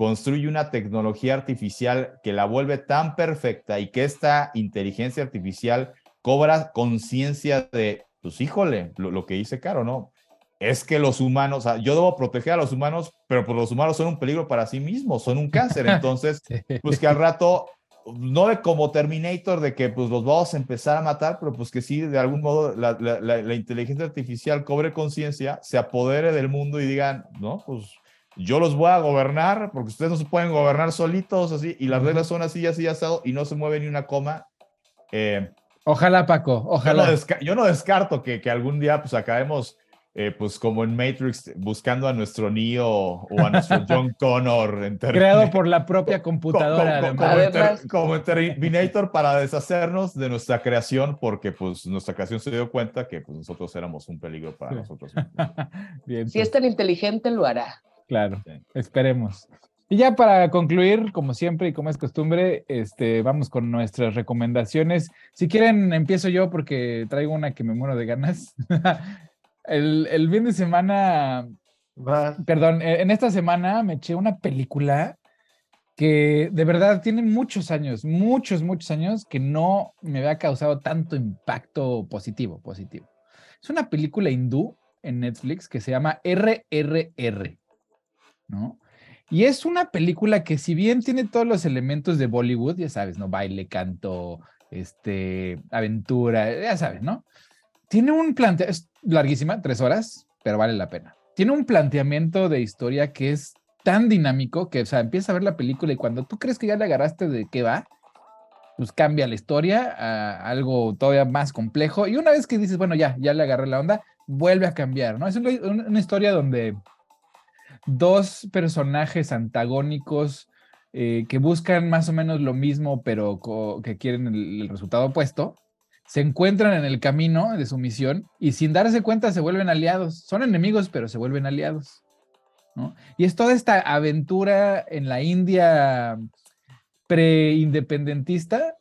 construye una tecnología artificial que la vuelve tan perfecta y que esta inteligencia artificial cobra conciencia de, pues híjole, lo, que dice Caro, ¿no? Es que los humanos, yo debo proteger a los humanos, pero pues los humanos son un peligro para sí mismos, son un cáncer. [LAUGHS] Entonces, pues que al rato, no de como Terminator, de que pues los vamos a empezar a matar, pero pues que sí, de algún modo, la, la inteligencia artificial cobre conciencia, se apodere del mundo y digan, no, pues yo los voy a gobernar porque ustedes no se pueden gobernar solitos así y las reglas son así, así, asado y no se mueve ni una coma. Eh, ojalá, Paco, ojalá. Yo no, descarto que, que, algún día pues acabemos eh, pues como en Matrix buscando a nuestro Neo o a nuestro [LAUGHS] John Connor. En Creado [LAUGHS] por la propia computadora. Como, en Terminator para deshacernos de nuestra creación porque pues nuestra creación se dio cuenta que pues nosotros éramos un peligro para nosotros. [LAUGHS] Bien, si es tan inteligente, lo hará. Claro, esperemos. Y ya para concluir, como siempre y como es costumbre, este, vamos con nuestras recomendaciones. Si quieren, empiezo yo porque traigo una que me muero de ganas. [LAUGHS] el, el fin de semana, perdón, e, en esta semana me eché una película que de verdad tiene muchos años, muchos, muchos años que no me había causado tanto impacto positivo, positivo. Es una película hindú en Netflix que se llama RRR. Y es una película que si bien tiene todos los elementos de Bollywood, ya sabes, ¿no? Baile, canto, este, aventura, ya sabes, ¿no? Tiene un planteamiento, es larguísima, tres horas, pero vale la pena. Tiene un planteamiento de historia que es tan dinámico que, o sea, empieza a ver la película y cuando tú crees que ya le agarraste de qué va, pues cambia la historia a algo todavía más complejo. Y una vez que dices, bueno, ya, ya le agarré la onda, vuelve a cambiar, ¿no? Es una historia donde dos personajes antagónicos eh, que buscan más o menos lo mismo, pero que quieren el, resultado opuesto, se encuentran en el camino de su misión y sin darse cuenta se vuelven aliados. Son enemigos, pero se vuelven aliados. Y es toda esta aventura en la India pre-independentista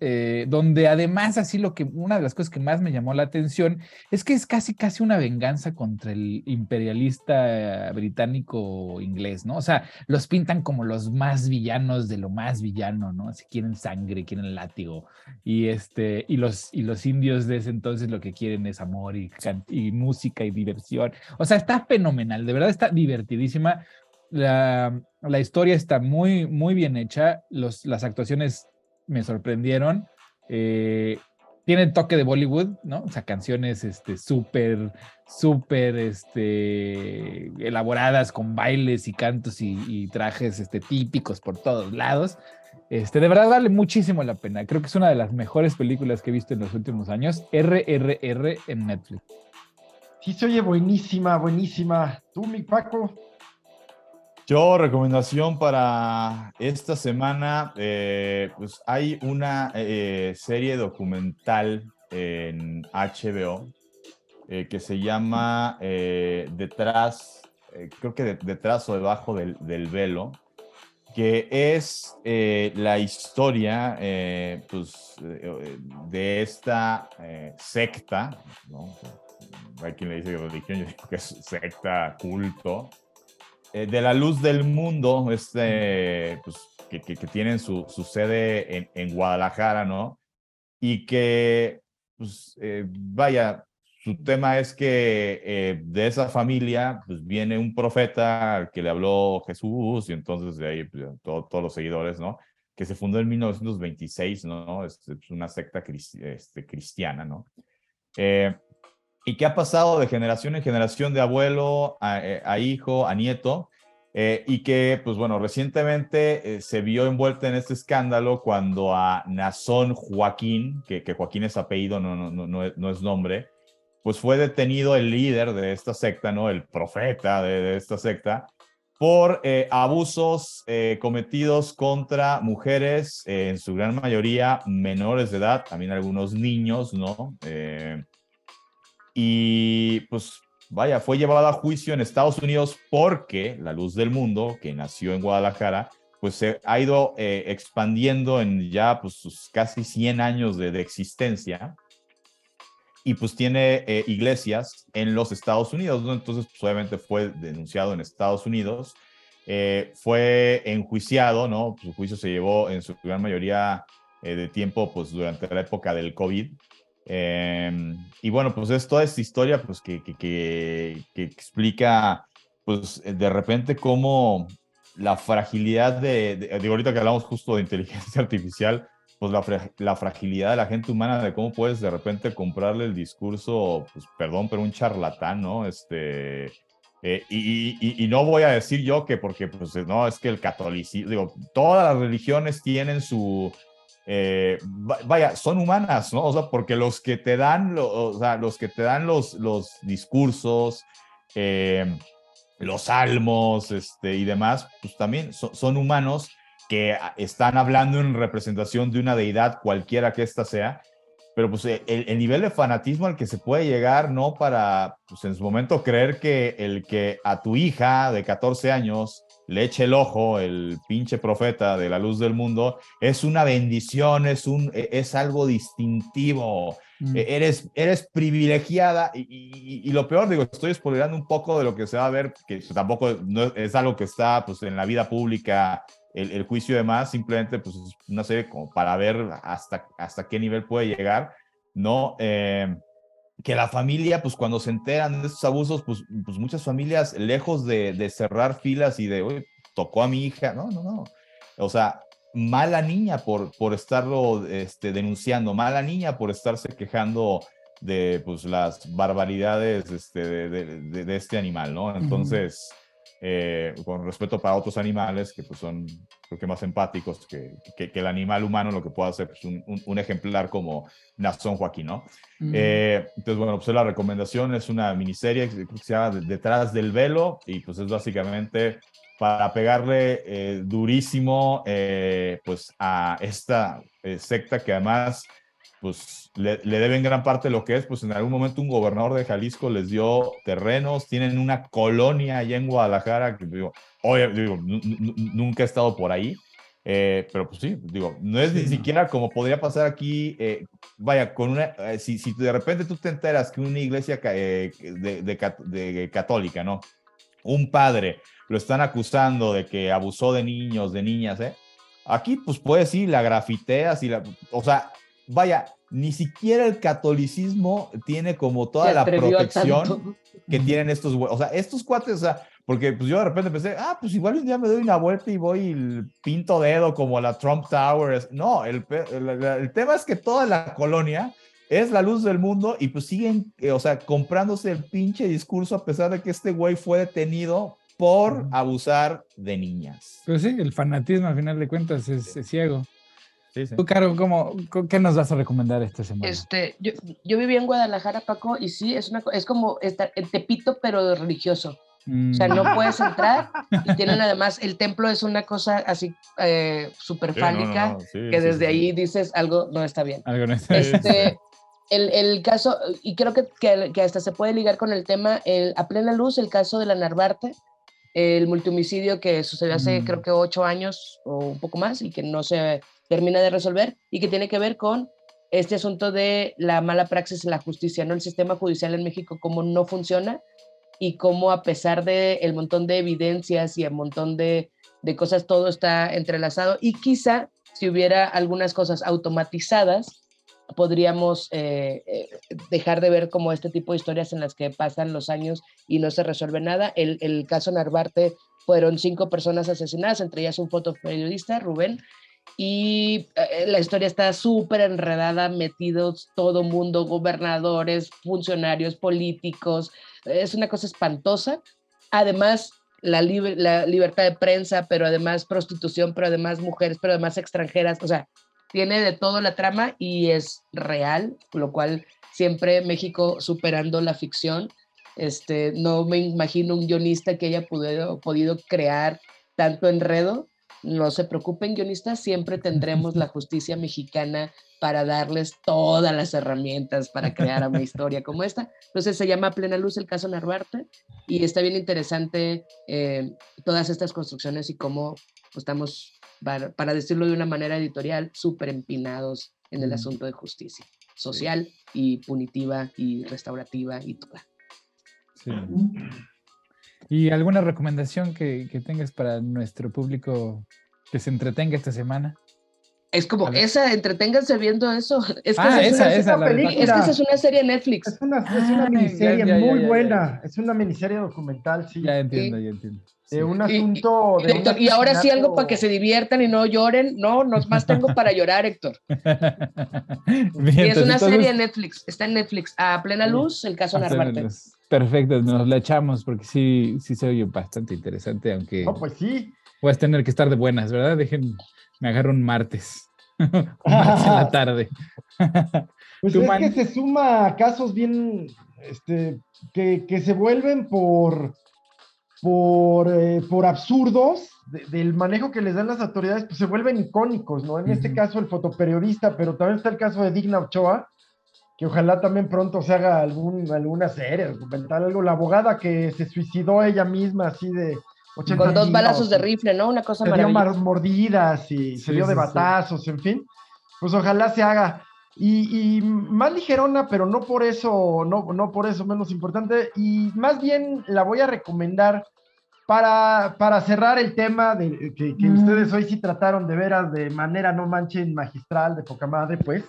eh, donde además así lo que una de las cosas que más me llamó la atención es que es casi casi una venganza contra el imperialista británico inglés, ¿no? O sea, los pintan como los más villanos de lo más villano, ¿no? Si quieren sangre, quieren látigo y este y los y los indios de ese entonces lo que quieren es amor y, y música y diversión. O sea, está fenomenal, de verdad está divertidísima. La, la historia está muy, muy bien hecha. Los, las actuaciones me sorprendieron. Eh, tienen toque de Bollywood, ¿no? O sea, canciones este, súper, súper este, elaboradas con bailes y cantos y, trajes este, típicos por todos lados. Este, de verdad vale muchísimo la pena. Creo que es una de las mejores películas que he visto en los últimos años. RRR en Netflix. Sí, se oye buenísima, buenísima. ¿Tú, mi Paco? Yo, recomendación para esta semana, eh, pues hay una eh, serie documental en HBO eh, que se llama Detrás, creo que detrás o debajo del, velo, que es la historia pues, de esta secta, ¿no? Hay quien le dice religión, yo digo que es secta, culto, eh, de la luz del mundo, este, pues, que, que, tienen su, su sede en, en, Guadalajara, ¿no? Y que, pues, eh, vaya, su tema es que eh, de esa familia, pues, viene un profeta al que le habló Jesús, y entonces de ahí pues, todos los seguidores, ¿no? Que se fundó en 1926, ¿no? Es, es una secta este, cristiana, ¿no? Eh, y que ha pasado de generación en generación de abuelo a, eh, hijo, a nieto, eh, y que, pues bueno, recientemente eh, se vio envuelta en este escándalo cuando a Nazón Joaquín, que, que Joaquín es apellido, no, no, no, no, es nombre, pues fue detenido el líder de esta secta, ¿no? El profeta de, esta secta, por abusos cometidos contra mujeres, en su gran mayoría menores de edad, también algunos niños, ¿no? Y pues vaya, fue llevado a juicio en Estados Unidos porque La Luz del Mundo, que nació en Guadalajara, pues se ha ido eh, expandiendo en ya pues sus casi 100 años de, existencia y pues tiene eh, iglesias en los Estados Unidos, ¿no? Entonces, pues obviamente fue denunciado en Estados Unidos, eh, fue enjuiciado, ¿no? Su juicio se llevó en su gran mayoría de tiempo, pues durante la época del COVID, Em, y bueno, pues es toda esta historia pues, que, que, que, explica, pues de repente cómo la fragilidad de, de, ahorita que hablamos justo de inteligencia [LAUGHS] artificial, pues la, la, fragilidad de la gente humana, de cómo puedes de repente comprarle el discurso, pues perdón, pero un charlatán, ¿no? Este, eh, y, y, y, no voy a decir yo que porque, pues no, es que el catolicismo, digo, todas las religiones tienen su, eh, vaya, son humanas, ¿no? O sea, porque los que te dan, o sea, los que te dan los, los discursos, eh, los salmos este, y demás, pues también son, humanos que están hablando en representación de una deidad, cualquiera que ésta sea, pero pues el, el, nivel de fanatismo al que se puede llegar, ¿no? Para, pues en su momento creer que el que a tu hija de 14 años le eche el ojo el pinche profeta de la luz del mundo, es una bendición, es, un, e, es algo distintivo. Mm. E, eres, eres privilegiada y, lo peor, digo, estoy spoilerando un poco de lo que se va a ver, que tampoco no es algo que está pues, en la vida pública, el, juicio y demás, simplemente pues es una serie como para ver hasta, hasta qué nivel puede llegar, ¿no? Eh, que la familia, pues cuando se enteran de estos abusos, pues, pues muchas familias, lejos de, de cerrar filas y de, oye, tocó a mi hija, no, no, no. O sea, mala niña por, por estarlo este, denunciando, mala niña por estarse quejando de pues, las barbaridades este, de, de, de, este animal, ¿no? Entonces, eh, con respeto para otros animales que pues son, creo que más empáticos que, que, el animal humano, lo que pueda hacer pues, un, un, ejemplar como Nazón Joaquín, ¿no? Eh, entonces, bueno, pues la recomendación es una miniserie que se llama Detrás del Velo y pues es básicamente para pegarle eh, durísimo pues a esta secta que además pues le, deben gran parte de lo que es, pues en algún momento un gobernador de Jalisco les dio terrenos, tienen una colonia allá en Guadalajara, que digo, oye, digo, nunca he estado por ahí, eh, pero pues sí, digo, no es ni siquiera como podría pasar aquí, eh, vaya, con una, eh, si, si, de repente tú te enteras que una iglesia de, de, de, católica, ¿no? Un padre lo están acusando de que abusó de niños, de niñas, ¿eh? Aquí, pues puedes ir, la grafiteas y la, o sea, vaya, ni siquiera el catolicismo tiene como toda la protección que tienen estos, o sea, estos cuates, o sea, porque pues yo de repente pensé, ah, pues igual un día me doy una vuelta y voy y pinto dedo como la Trump Tower. No, el, el, tema es que toda la colonia es la luz del mundo y pues siguen, eh, o sea, comprándose el pinche discurso a pesar de que este güey fue detenido por abusar de niñas. Pues sí, el fanatismo al final de cuentas es ciego. Tú, Caro, ¿cómo, ¿qué nos vas a recomendar esta semana? Este, yo, yo viví en Guadalajara, Paco, y sí, es, una, es como estar el Tepito, pero religioso. O sea, no mm. puedes entrar y tienen [LAUGHS] además, el templo es una cosa así eh, súper fálica, que desde ahí dices algo no está bien. Algo no está este, el, el, caso, y creo que, que, hasta se puede ligar con el tema, el, a plena luz, el caso de la Narvarte, el multihomicidio que sucedió hace mm. creo que ocho años o un poco más y que no se termina de resolver y que tiene que ver con este asunto de la mala praxis en la justicia, ¿no? El sistema judicial en México, cómo no funciona y cómo a pesar de el montón de evidencias y el montón de, de cosas, todo está entrelazado y quizá si hubiera algunas cosas automatizadas, podríamos eh, eh, dejar de ver como este tipo de historias en las que pasan los años y no se resuelve nada. El, el caso Narvarte fueron cinco personas asesinadas, entre ellas un fotoperiodista, Rubén, y eh, la historia está súper enredada, metidos todo mundo, gobernadores, funcionarios políticos, es una cosa espantosa. Además, la, la libertad de prensa, pero además prostitución, pero además mujeres, pero además extranjeras, o sea, tiene de todo la trama y es real, lo cual siempre México superando la ficción. Este, no me imagino un guionista que haya podido, podido crear tanto enredo no se preocupen, guionistas, siempre tendremos la [LAUGHS] justicia mexicana para darles todas las herramientas para crear una historia como esta. Entonces se llama Plena Luz el caso Narvarte y está bien interesante eh, todas estas construcciones y cómo estamos, para, decirlo de una manera editorial, súper empinados en el asunto de justicia social y punitiva y restaurativa y toda. Sí. ¿Y alguna recomendación que, tengas para nuestro público que se entretenga esta semana? Es como esa, entreténganse viendo eso. [LAUGHS] Es que ah, esa, es, una, es que esa es una serie Netflix. Es una, es una ah, miniserie muy buena. Es una miniserie documental, sí. Ya entiendo, ya entiendo. De un asunto. Y, y ahora sí algo para que se diviertan y no lloren. No, no más tengo para llorar, Héctor. [LAUGHS] y es una serie Netflix. Está en Netflix. A plena luz, el caso Narvarte. Perfecto, nos la echamos porque sí, sí se oye bastante interesante, aunque. No, pues sí. Voy a tener que estar de buenas, ¿verdad? Dejen, me agarro un martes. [LAUGHS] un martes en la tarde. [LAUGHS] pues es que se suma casos bien, este, que, que se vuelven por, por, eh, por absurdos del manejo que les dan las autoridades, pues se vuelven icónicos, ¿no? En este caso el fotoperiodista, pero también está el caso de Digna Ochoa, que ojalá también pronto se haga algún, alguna serie, documental, algo, la abogada que se suicidó ella misma así de 80 Con dos balazos de rifle, ¿no? Una cosa se dio mordidas y se dio de batazos, en fin. Pues ojalá se haga. Y, más ligerona, pero no por eso, no, no por eso menos importante. Y más bien la voy a recomendar para, para cerrar el tema de, que, ustedes hoy sí trataron de veras de manera no manchen magistral, de poca madre, pues,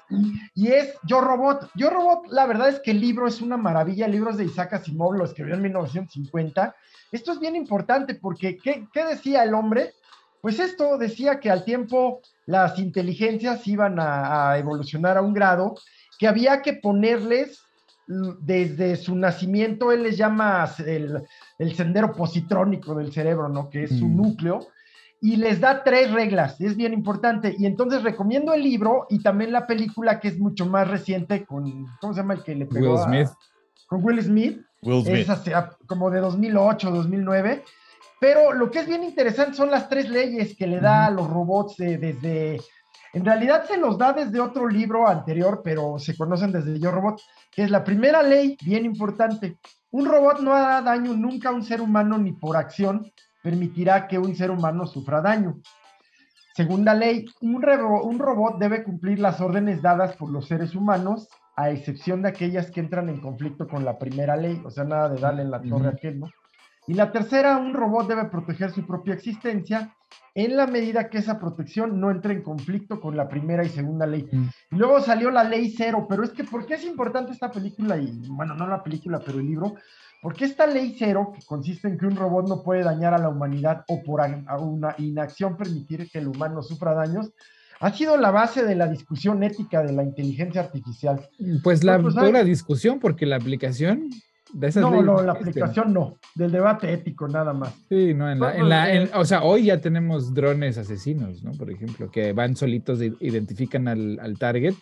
y es Yo Robot. Yo Robot, la verdad es que el libro es una maravilla, el libro es de Isaac Asimov, lo escribió en 1950. Esto es bien importante porque, ¿qué, qué decía el hombre? Pues esto decía que al tiempo las inteligencias iban a, a evolucionar a un grado que había que ponerles desde su nacimiento, él les llama el el sendero positrónico del cerebro, ¿no? Que es su Mm. núcleo. Y les da tres reglas, es bien importante. Y entonces recomiendo el libro y también la película que es mucho más reciente con, ¿cómo se llama el que le pegó? Will a- Smith. con Will Smith. Will Smith. Es hacia- como de 2008, 2009. Pero lo que es bien interesante son las tres leyes que le da a los robots de- desde... En realidad se los da desde otro libro anterior, pero se conocen desde Yo Robot, que es la primera ley, bien importante. Un robot no hará daño nunca a un ser humano ni por acción permitirá que un ser humano sufra daño. Segunda ley, un, un robot debe cumplir las órdenes dadas por los seres humanos, a excepción de aquellas que entran en conflicto con la primera ley, o sea, nada de darle en la torre a aquel, ¿no? Y la tercera, un robot debe proteger su propia existencia en la medida que esa protección no entre en conflicto con la primera y segunda ley. Mm. Luego salió la ley cero, pero es que ¿por qué es importante esta película? Y bueno, no la película, pero el libro. Porque esta ley cero, que consiste en que un robot no puede dañar a la humanidad o por una inacción permitir que el humano sufra daños, ha sido la base de la discusión ética de la inteligencia artificial. Pues la pues, pura hay- discusión, porque la aplicación de esas No, leyes no, la aplicación no, del debate ético nada más. Sí, no, en la, en la- en- o sea, hoy ya tenemos drones asesinos, ¿no? Por ejemplo, que van solitos, de- identifican al, al target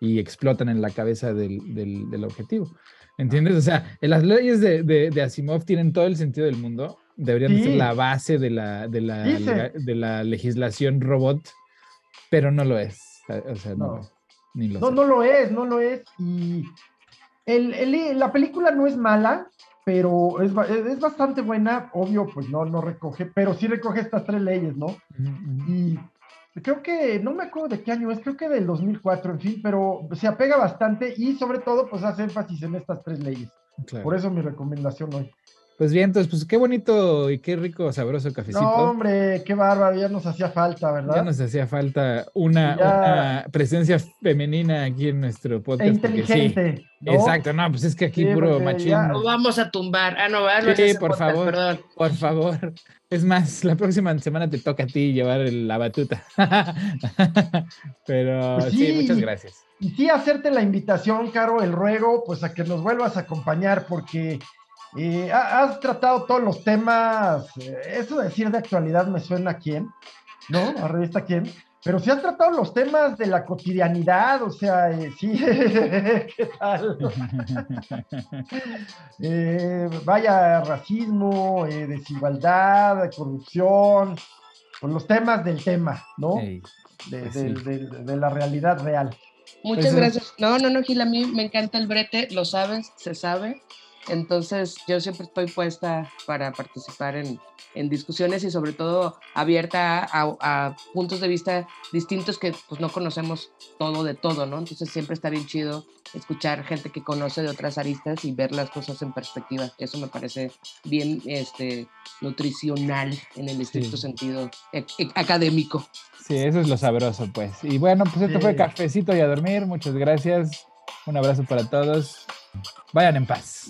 y explotan en la cabeza del, del- del objetivo. ¿Entiendes? O sea, en las leyes de, de- de Asimov tienen todo el sentido del mundo. Deberían de ser Sí. la base de la, de, la, Dice. de la legislación robot, pero no lo es. O sea, no, No. ni lo No, no lo es, no lo es. Y el- el- la película no es mala, pero es, es bastante buena. Obvio, pues no, no recoge, pero sí recoge estas tres leyes, ¿no? Y creo que, no me acuerdo de qué año es, creo que del 2004, en fin, pero se apega bastante y sobre todo, pues hace énfasis en estas tres leyes. Claro. Por eso mi recomendación hoy. Pues bien, entonces, pues qué bonito y qué rico, sabroso cafecito. No, hombre, qué bárbaro, ya nos hacía falta, ¿verdad? Ya nos hacía falta una, Ya. una presencia femenina aquí en nuestro E podcast. sí, inteligente. ¿no? Exacto, no, pues es que aquí Sí, puro ya- Lo vamos a tumbar. Ah, no, ¿verdad? No es Sí, por podcast, favor. Perdón. Por favor. Es más, la próxima semana te toca a ti llevar el- la batuta. [LAUGHS] Pero Pues sí. sí. muchas gracias. Y sí, hacerte la invitación, Caro, el ruego, pues a que nos vuelvas a acompañar, porque ha- has tratado todos los temas, eh, eso de decir de actualidad me suena a quién, ¿no? A revista quién, pero sí has tratado los temas de la cotidianidad, o sea, eh, sí, [LAUGHS] ¿qué tal? [LAUGHS] Eh, vaya, racismo, eh, desigualdad, corrupción, con los temas del tema, ¿no? De, pues de- sí. de- de la realidad real. Muchas Pues, gracias. No, no, no, Gil, a mí me encanta el brete, lo sabes, se sabe. Entonces, yo siempre estoy puesta para participar en, en discusiones y sobre todo abierta a, a puntos de vista distintos que pues no conocemos todo de todo, ¿no? Entonces siempre está bien chido escuchar gente que conoce de otras aristas y ver las cosas en perspectiva. Eso me parece bien este, nutricional en el estricto Sí. sentido e- e- académico. Sí, eso es lo sabroso, pues. Y bueno, pues esto fue cafecito y a dormir. Muchas gracias. Un abrazo para todos. Vayan en paz.